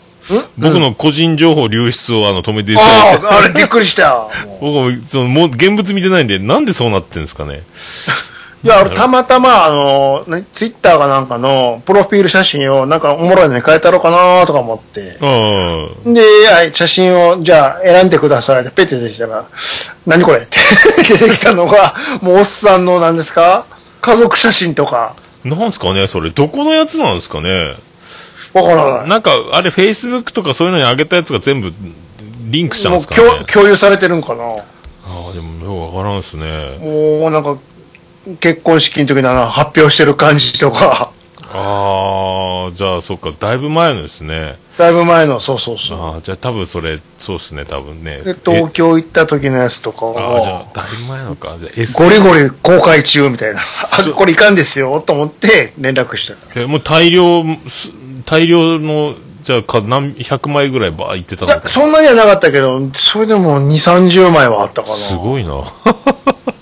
僕の個人情報流出をあの止めていただいて。ああ、あれびっくりした。僕も、その、もう、現物見てないんで、なんでそうなってんですかね。いや、俺たまたま、あの、ねツイッターかなんかの、プロフィール写真を、なんかおもろいのに変えたろうかなとか思って。あで、はい、写真を、じゃあ選んでくださいってペッて出てきたら、何これって 出てきたのが、もうおっさんの何ですか？家族写真とか、あ。なんすかね、それ。どこのやつなんですかね。わからない。なんか、あれ、Facebook とかそういうのに上げたやつが全部、リンクしたんですかね。共共有されてるんかなああ、でも、よくわからんっすね。もうなんか、結婚式の時の発表してる感じとか、ああ、じゃあ、そっか、だいぶ前のですね。だいぶ前の、そうそうそう。ああ、じゃあ多分それ、そうですね、多分ね。で、東京行った時のやつとかえああ、じゃあを、、だいぶ前のか。じゃあ、S、ゴリゴリ公開中みたいな。あ、これいかんですよ、と思って連絡した。えもう大量、す大量の、じゃあ、か何、100枚ぐらいばーいってたのか。そんなにはなかったけど、それでも2、30枚はあったかな。すごいな。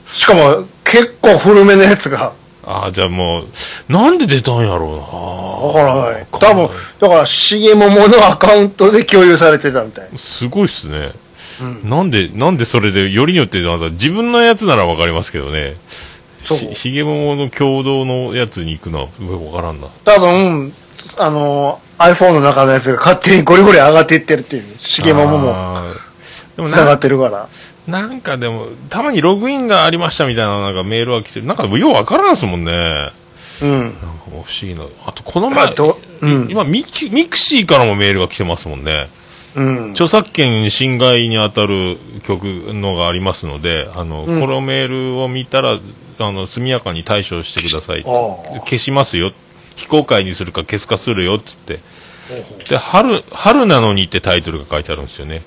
しかも、結構古めのやつが、ああ、じゃあもう、なんで出たんやろわからない。わからない多分、だから、しげもものアカウントで共有されてたみたい。すごいっすね。なんで、なんでそれで、よりによって、なんか自分のやつならわかりますけどね。し、しげももの共同のやつに行くのは、わからんな。多分、あの、iPhone の中のやつが勝手にゴリゴリ上がっていってるっていう、しげももも繋がなってるから。なんかでも、たまにログインがありましたみたいななんかメールは来てる。なんかようわからんすもんね。なんかうん。もう不思議な。あと、この前うん今ミキ、ミクシーからもメールが来てますもんね。うん。著作権侵害に当たる曲のがありますので、あの、うんこのメールを見たら、あの、速やかに対処してください。消しますよ。非公開にするか消すかするよ、つって。で、春、春なのにってタイトルが書いてあるんですよね。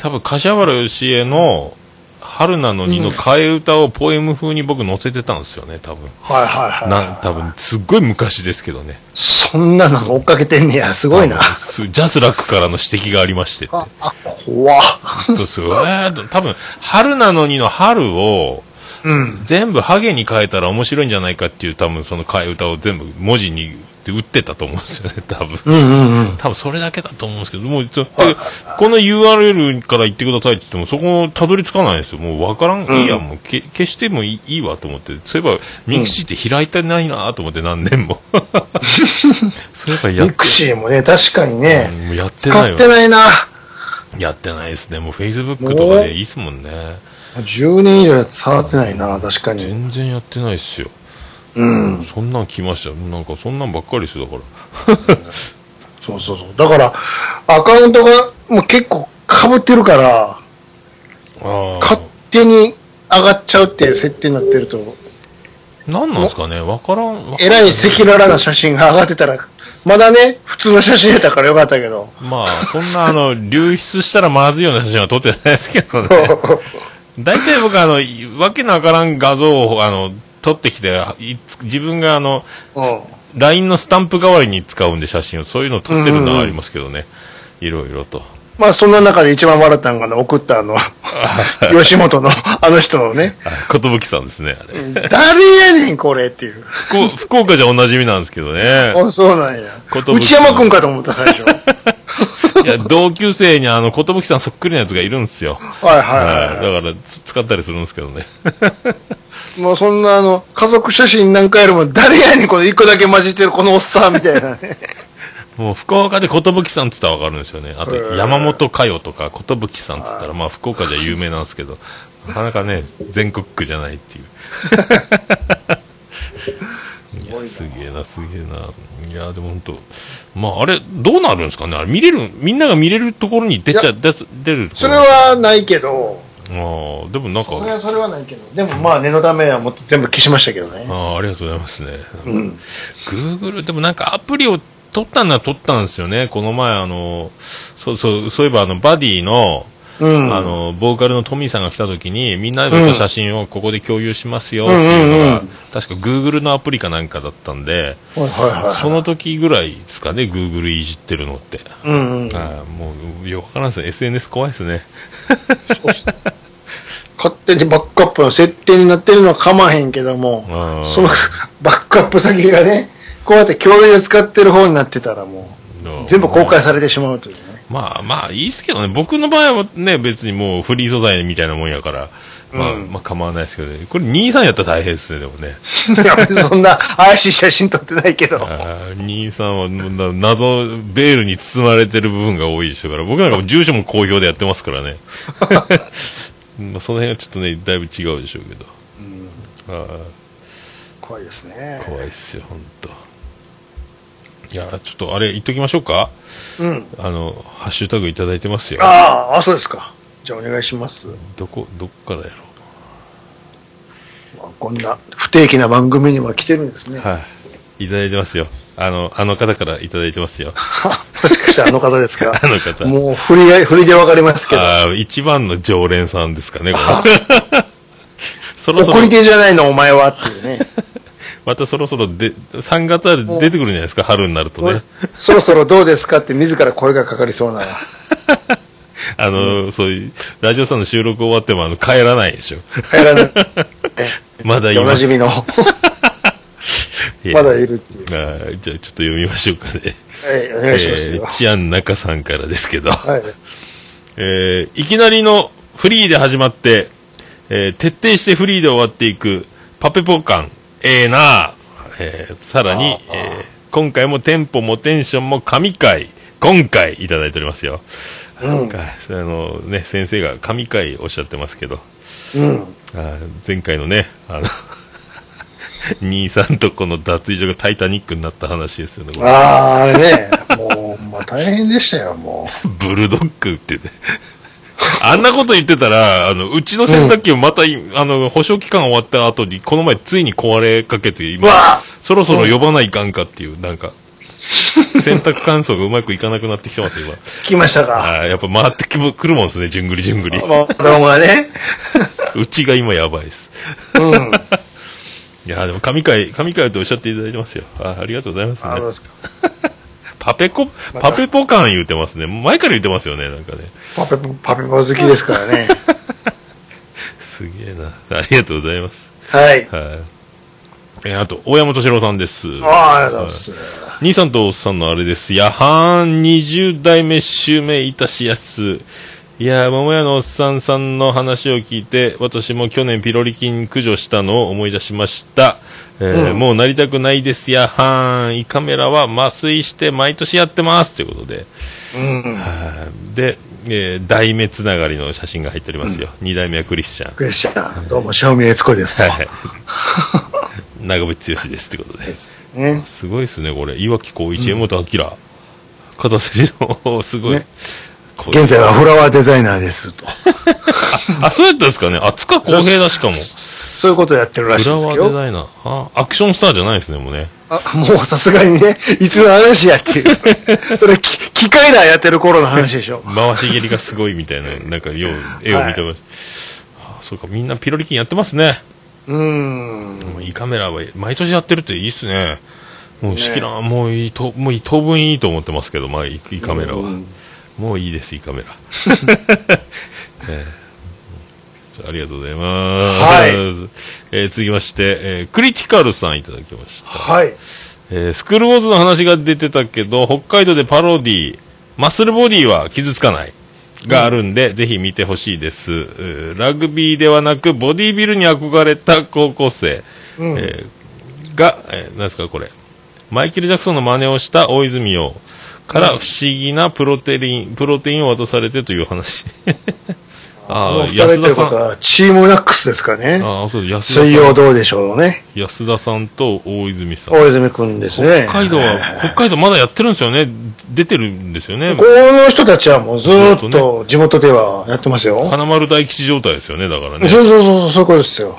多分、柏原芳恵の、春なのにの替え歌をポエム風に僕載せてたんですよね、多分。はいはいはい。なん、多分、すっごい昔ですけどね。そんなの追っかけてんねや、すごいな。ジャスラックからの指摘がありまして。あ、あ、怖っそうそう。えーと、多分、春なのにの春を、うん。全部ハゲに変えたら面白いんじゃないかっていう多分その替え歌を全部文字に打ってたと思うんですよね、多分。うんうんうん。多分それだけだと思うんですけど、もうちょ、でこの URL から言ってくださいって言っても、そこたどり着かないんですよ。もうわからん、いいや、もうけ消してもいいいいわと思って、そういえば、ミクシーって開いてないなと思って何年も。そういえばやっミクシーもね、確かにね、もうやってないわ使って。ないな。やってないですね。もう Facebook とかでいいっすもんね。10年以上触ってないな、確かに。全然やってないっすよ。うん。そんなん来ましたよ。なんかそんなんばっかりですよ、だから。そうそうそう。だから、アカウントがもう結構被ってるから、勝。手に上がっちゃうっていう設定になってると、なんなんですかね？わからん。えらい赤裸々な写真が上がってたら、まだね、普通の写真やったからよかったけど。まあ、そんな、あの、流出したらまずいような写真は撮ってないですけどね。大体僕、あの、いわけのわからん画像を、あの、撮ってきて、自分が、あの、うん。LINE のスタンプ代わりに使うんで、写真を。そういうのを撮ってるのはありますけどね。いろいろと。まあ、そんな中で一番笑ったのがね、送ったあの、吉本のあの人のね、ことぶきさんですね、あれ。誰やねん、これっていう。福岡じゃおなじみなんですけどね。あ、そうなんや。寿内山くんかと思った、最初。いや、同級生にあの、ことぶきさんそっくりなやつがいるんですよ。はいはいはい。はい。だから、つ使ったりするんですけどね。もうそんなあの、家族写真なんかよりも、誰やねん、この一個だけ混じってるこのおっさんみたいなね。もう福岡で寿さんって言ったらわかるんですよね。あと山本佳代とか寿さんって言ったら、まあ福岡じゃ有名なんですけど、なかなかね、全国区じゃないっていう。いや、すげえな、すげえな。いや、でも本当まああれ、どうなるんですかね？あれ見れる、みんなが見れるところに出ちゃ、出す出るそれはないけど、ああ、でもなんか、それはそれはないけど、でもまあ念のためはもっと全部消しましたけどね。ああ、ありがとうございますね。うん。Google、でもなんかアプリを取ったのは取ったんですよね。この前、あの、そうそう、そういえばあの、バディの、うん。あの、ボーカルのトミーさんが来た時に、みんなで撮った写真をここで共有しますよっていうのが、うんうんうん確か Google のアプリかなんかだったんで、はいはいはい。その時ぐらいですかね、Google いじってるのって。うんうん。ああもう、よくわからんですね。SNS 怖いですね。勝手にバックアップの設定になってるのは構わへんけどもそのバックアップ先がね、こうやって共有で使ってる方になってたらもう、全部公開されてしまうというね。まあまあいいっすけどね。僕の場合はね、別にもうフリー素材みたいなもんやから、まあ、うんまあ構わないですけどね。これ23やったら大変ですね、でもね。そんな怪しい写真撮ってないけど。あー23は謎、ベールに包まれてる部分が多いでしょうから、僕なんかも住所も公表でやってますからね。まあその辺はちょっとね、だいぶ違うでしょうけど。あ怖いですねー。怖いっすよ、ほんと。いやーちょっとあれ言っときましょうかうん。あの、ハッシュタグいただいてますよ。ああ、あ、そうですか。じゃあお願いします。どこ、どっからやろまあこんな不定期な番組には来てるんですね。う。はい。いただいてますよ。あの、あの方からいただいてますよ。もしかしてあの方ですか？あの方。もう振りで、振りでわかりますけど。あー一番の常連さんですかね、これ。そろそろ送り、手じゃないのお前はっていうね。またそろそろで、3月は出てくるんじゃないですか、春になるとね。そろそろどうですか？って自ら声がかかりそうな。あの、そういう、ラジオさんの収録終わっても、あの、帰らないでしょ。帰らない。えまだいますおなじみの。まだいるっていう。あーじゃあちょっと読みましょうかね。はい、お願いしますよえー。チアン中さんからですけど、はい。えーいきなりのフリーで始まって、えー徹底してフリーで終わっていくパペポ感、ええなえーさらに、えー今回もテンポもテンションも神回、今回いただいておりますよ。うんなんかあのね、先生が神回おっしゃってますけど、うん。あー前回のね、あの、兄さんとこの脱衣所がタイタニックになった話ですよね。これああ、あれね、もう、まあ大変でしたよ、も ブルドッグってね。あんなこと言ってたら、あの、うちの洗濯機もまたい、あの、保証期間終わった後に、この前ついに壊れかけて、う。今、わそろそろ呼ばないかんかっていう、なんか、洗濯乾燥がうまくいかなくなってきてます、今。あ、来ましたか。あーやっぱ回ってくるもんですね、じゅんぐりじゅんぐり。もう子供がね。うちが今やばいです。うん。いや、でも神回、神回とおっしゃっていただいてますよ。あありがとうございますねあ。そうですか。パペコ、パペポ感言うてますね。前から言ってますよね、なんかね。パペポ、パペポ好きですからね。すげえな。ありがとうございます。はい。はい。えーあと、大山敏郎さんです。ああ、ありがとうございます。兄さんとおっさんのあれです。やはん20代目襲名いたしやす。いやー、桃屋のおっさんさんの話を聞いて、私も去年ピロリ菌駆除したのを思い出しました。えーうんもうなりたくないですやはん。胃カメラは麻酔して毎年やってます。ということで。うん。はいで、えー、代目つながりの写真が入っておりますよ。二、代目はクリスチャン。クリスチャン、どうも、正味悦子ですと。はい。長渕剛ですってことで。ね。すごいですね、これ。岩城光一、江本明。片瀬の、すごい。ね現在はフラワーデザイナーですと。あ、そうやったんですかね。あ、塚公平だしかも。そういうことやってるらしいフラワですよ。ーデザイナー。あ、アクションスターじゃないですね、もうね。あ、もうさすがにね、いつの話やっていう。それ、き機械だやってる頃の話でしょ。回し蹴りがすごいみたいな、なんか、よう、絵を見てました。あ、そうか、みんなピロリ菌やってますね。うーん。もういいカメラは毎年やってるっていいっすね。もう、しきらん、もういいと、もういい当分いいと思ってますけど、まあ、いいいいカメラは。うんもういいです、いいカメラ。えーありがとうございます。はいえー続きまして、えークリティカルさんいただきました。はい。えースクールウォーズの話が出てたけど、北海道でパロディ、マッスルボディは傷つかない。があるんで、ぜひ見てほしいです、えーラグビーではなく、ボディービルに憧れた高校生、うんえーが、えー、なんですか、これ。マイケル・ジャクソンの真似をした大泉洋から不思議なプロテイン、プロテインを渡されてという話。ああ、安田さん。は、チームナックスですかね。ああ、そう、安田水曜さん。どうでしょうね。安田さんと大泉さん。大泉くんですね。北海道は、北海道まだやってるんですよね。出てるんですよねこ。の人たちはもうずーっと地元ではやってますよ。花丸大吉状態ですよね、だからね。そうそうそう、そういうことですよ。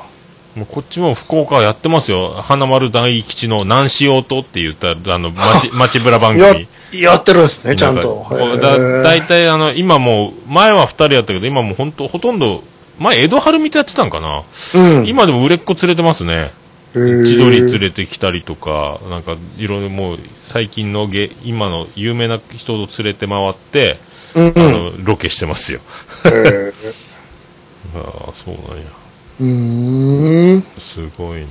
もうこっちも福岡やってますよ。花丸大吉の南しおとって言った、あの、街、街ブラ番や組。、やってるんですね、ちゃんと。だ大体あの、今もう、前は二人やったけど、今もう本当ほとんど、前江戸春見てやってたんかな。うん。今でも売れっ子連れてますね。千鳥連れてきたりとか、なんか、いろいろもう、最近の芸、今の有名な人を連れて回って、うん。あの、ロケしてますよ。ああ、そうなんや。うーん。すごいな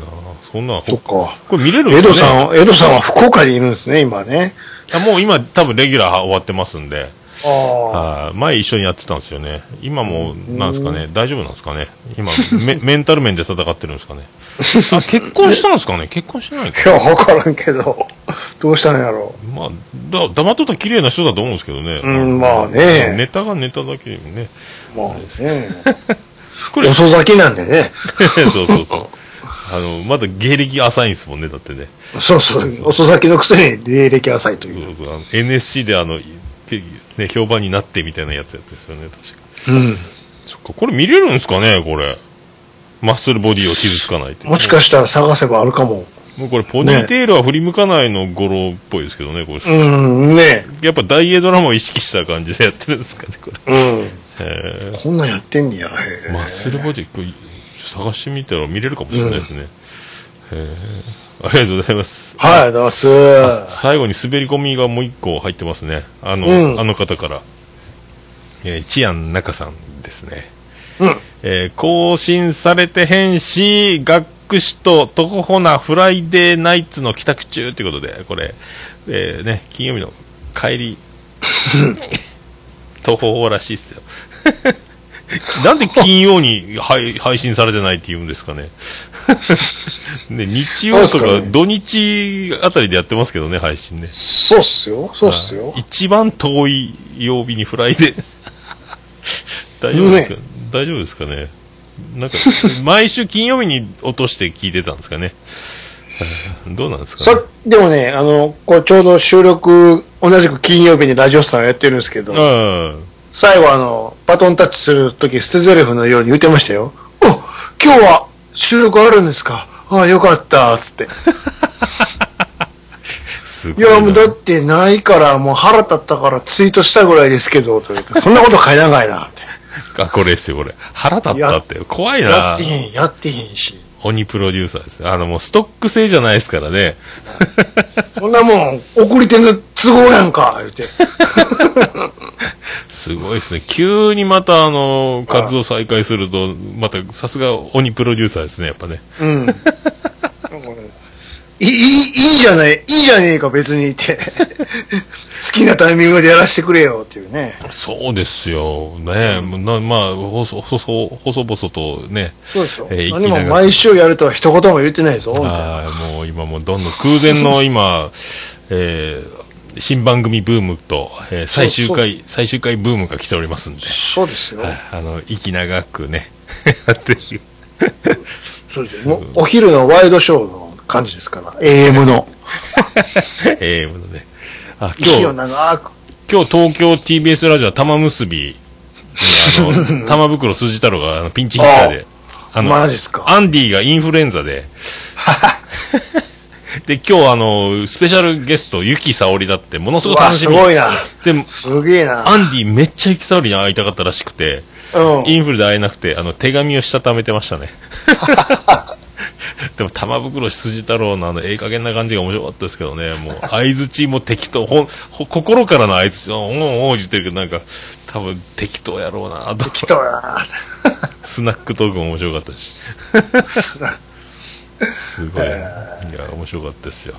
そんな、そっか。これ見れるん江ですかね戸さん、江戸さんは福岡にいるんですね、今ね。あもう今多分レギュラー終わってますんで、ああ。はい前一緒にやってたんですよね。今も、なんですかね、大丈夫なんですかね？今メ、メンタル面で戦ってるんですかね？あ、結婚したんですかね？結婚してないか。いや、わからんけど、どうしたんやろまあ、だ黙っとったら綺麗な人だと思うんですけどね。うんまあねネタがネタだけにね。う。まあね。これ、遅咲きなんでね。そうそうそう。あの、まだ芸歴浅いんですもんね、だってね。そうそう。遅咲きのくせに芸歴浅いとそいう。うそうあの NSC であの、けね、評判になってみたいなやつやったですよね、確か。うん。そっか、これ見れるんですかね、これ。マッスルボディを傷つかないって。もしかしたら探せばあるかも。もうこれ、ポニーテールは振り向かないの語呂っぽいですけどね、これ。うん、ねやっぱ大英ドラマを意識した感じでやってるんですかね、これ。うん。えこんなんやってんねや。マッスルボディ、これ、探してみたら見れるかもしれないですね。えー、ありがとうございます。はい、どうす。最後に滑り込みがもう一個入ってますね。あの、うんあの方から。えー、チアン中さんですね。うん。えー更新されてへんし、学士とトコホなフライデーナイツの帰宅中ということで、これ、えーね、金曜日の帰り、途方法らしいっすよ。なんで金曜に配配信されてないって言うんですかね。ね日曜とか土日あたりでやってますけどね、配信ね。そうっすよ。そうっすよ。一番遠い曜日にフライで。大丈夫ですか、大丈夫ですかね？なんか、毎週金曜日に落として聞いてたんですかね。どうなんですかね？さ。でもね、あの、これちょうど収録、同じく金曜日にラジオスターやってるんですけど、うん。最後あの、バトンタッチするとき、捨てゼリフのように言ってましたよ。お今日は収録あるんですか？ああ、よかった、つって。いな。いや、もうだってないから、もう腹立ったからツイートしたぐらいですけど、とそんなこと書いながいな、って。あ、これですよ、これ。腹立ったって。怖いやなって。へん、やってへんし。鬼プロデューサーです。あの、もうストック制じゃないですからね。そんなもん、送り手の都合やんか、言って。すごいですね。急にまた、あの、活動再開すると、また、さすが鬼プロデューサーですね、やっぱね。うん。いい、いい、じゃない、いいじゃねえか、別にって。好きなタイミングでやらせてくれよ、っていうね。そうですよ。ね、なまあ、細、細、細々とね。そうですよ。えー何も毎週やるとは一言も言ってないぞ、みたいな。ああ、もう今もうどんどん空前の今、えー新番組ブームと、えー最終回、最終回ブームが来ておりますんで、そうですよ。はいあの、息長くね、やってる。そうですよ。お昼のワイドショーの感じですから。AM の。AM のね。あ、今日。今日東京 TBS ラジオは玉結びに、あの、玉袋筋太郎がピンチヒッターで、あの、マジっすかアンディがインフルエンザで、で、今日あの、スペシャルゲスト、ゆきさおりだって、ものすごく楽しみ。すごいな。で、すげえな。アンディめっちゃゆきさおりに会いたかったらしくて、うん。インフルで会えなくて、あの、手紙をしたためてましたね。でも、玉袋筋太郎のあの、ええ加減な感じが面白かったですけどね、もう、相づちも適当、ほん、ほ心からの相づち、おんおんおん言ってるけど、なんか、多分適当やろうなと。来たな。スナックトークも面白かったし。すごい。いや、面白かったですよ。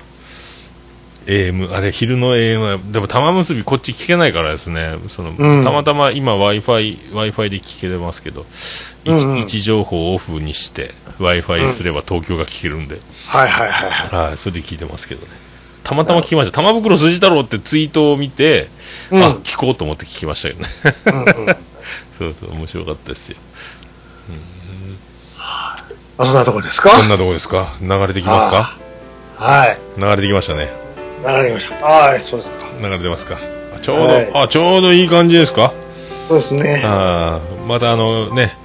AM、あれ、昼の AM は、でも玉結びこっち聞けないからですね、その、うんたまたま今 Wi-Fi、Wi-Fi で聞けてますけど、位置うんうん位置情報をオフにして、Wi-Fi すれば東京が聞けるんで、はいはいはいはい。はい、それで聞いてますけどね。たまたま聞きました。玉袋筋太郎ってツイートを見て、うんあ、聞こうと思って聞きましたけどね。うんうん。そうそう、面白かったですよ。あ、そんなとこですこんかなとこですか？流れてきますか？はい。流れてきましたね。流れました。はい、そうですか。流れてますかあちょうど、はいあ、ちょうどいい感じですか？そうですね。あーまたあのね、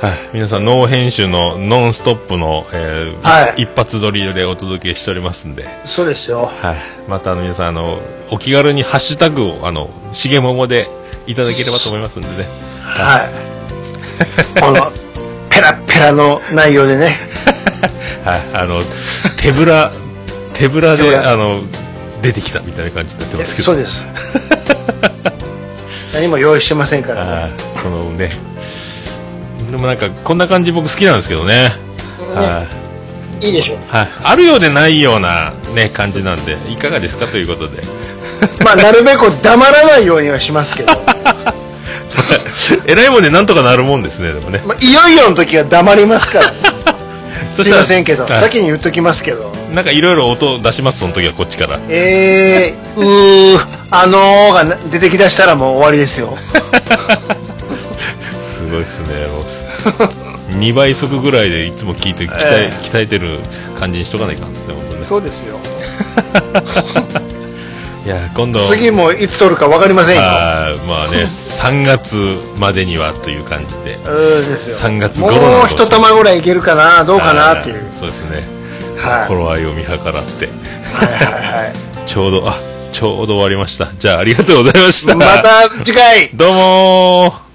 はい、皆さん、ノー編集のノンストップの、えーはい一発撮りでお届けしておりますんで、そうですよ。はい、またあの皆さん、あの、お気軽にハッシュタグを、あの、しげももでいただければと思いますんでね。はい。この、ペラペラの内容でね。はい、あの、手ぶら、手ぶらで、あの、出てきたみたいな感じになってますけど。そうです。何も用意してませんからこのね、でもなんか、こんな感じ僕好きなんですけどね。はい。いいでしょう。はい、あるようでないような、ね、感じなんでいかがですかということで まあ、なるべく黙らないようにはしますけど。えらいもんでなんとかなるもんですねでもねまあ、いよいよの時は黙りますから、そすいませんけど、はい先に言っときますけど。なんかいろいろ音出しますその時はこっちから。えー、うー、あのーがな出てきだしたらもう終わりですよ。すごいですねもう2倍速ぐらいでいつも聞いて鍛え,、ええ鍛えてる感じにしとかないかんですね本当ね。そうですよ。いや今度。次もいつ撮るか分かりませんよ。あーまあね3月までにはという感じで。うんですよ。3月頃なもうの一玉ぐらいいけるかな、どうかなっていう。そうですねはい。頃合いを見計らって。はいはいはい。ちょうどあちょうど終わりました。じゃあありがとうございました。また次回。どうもー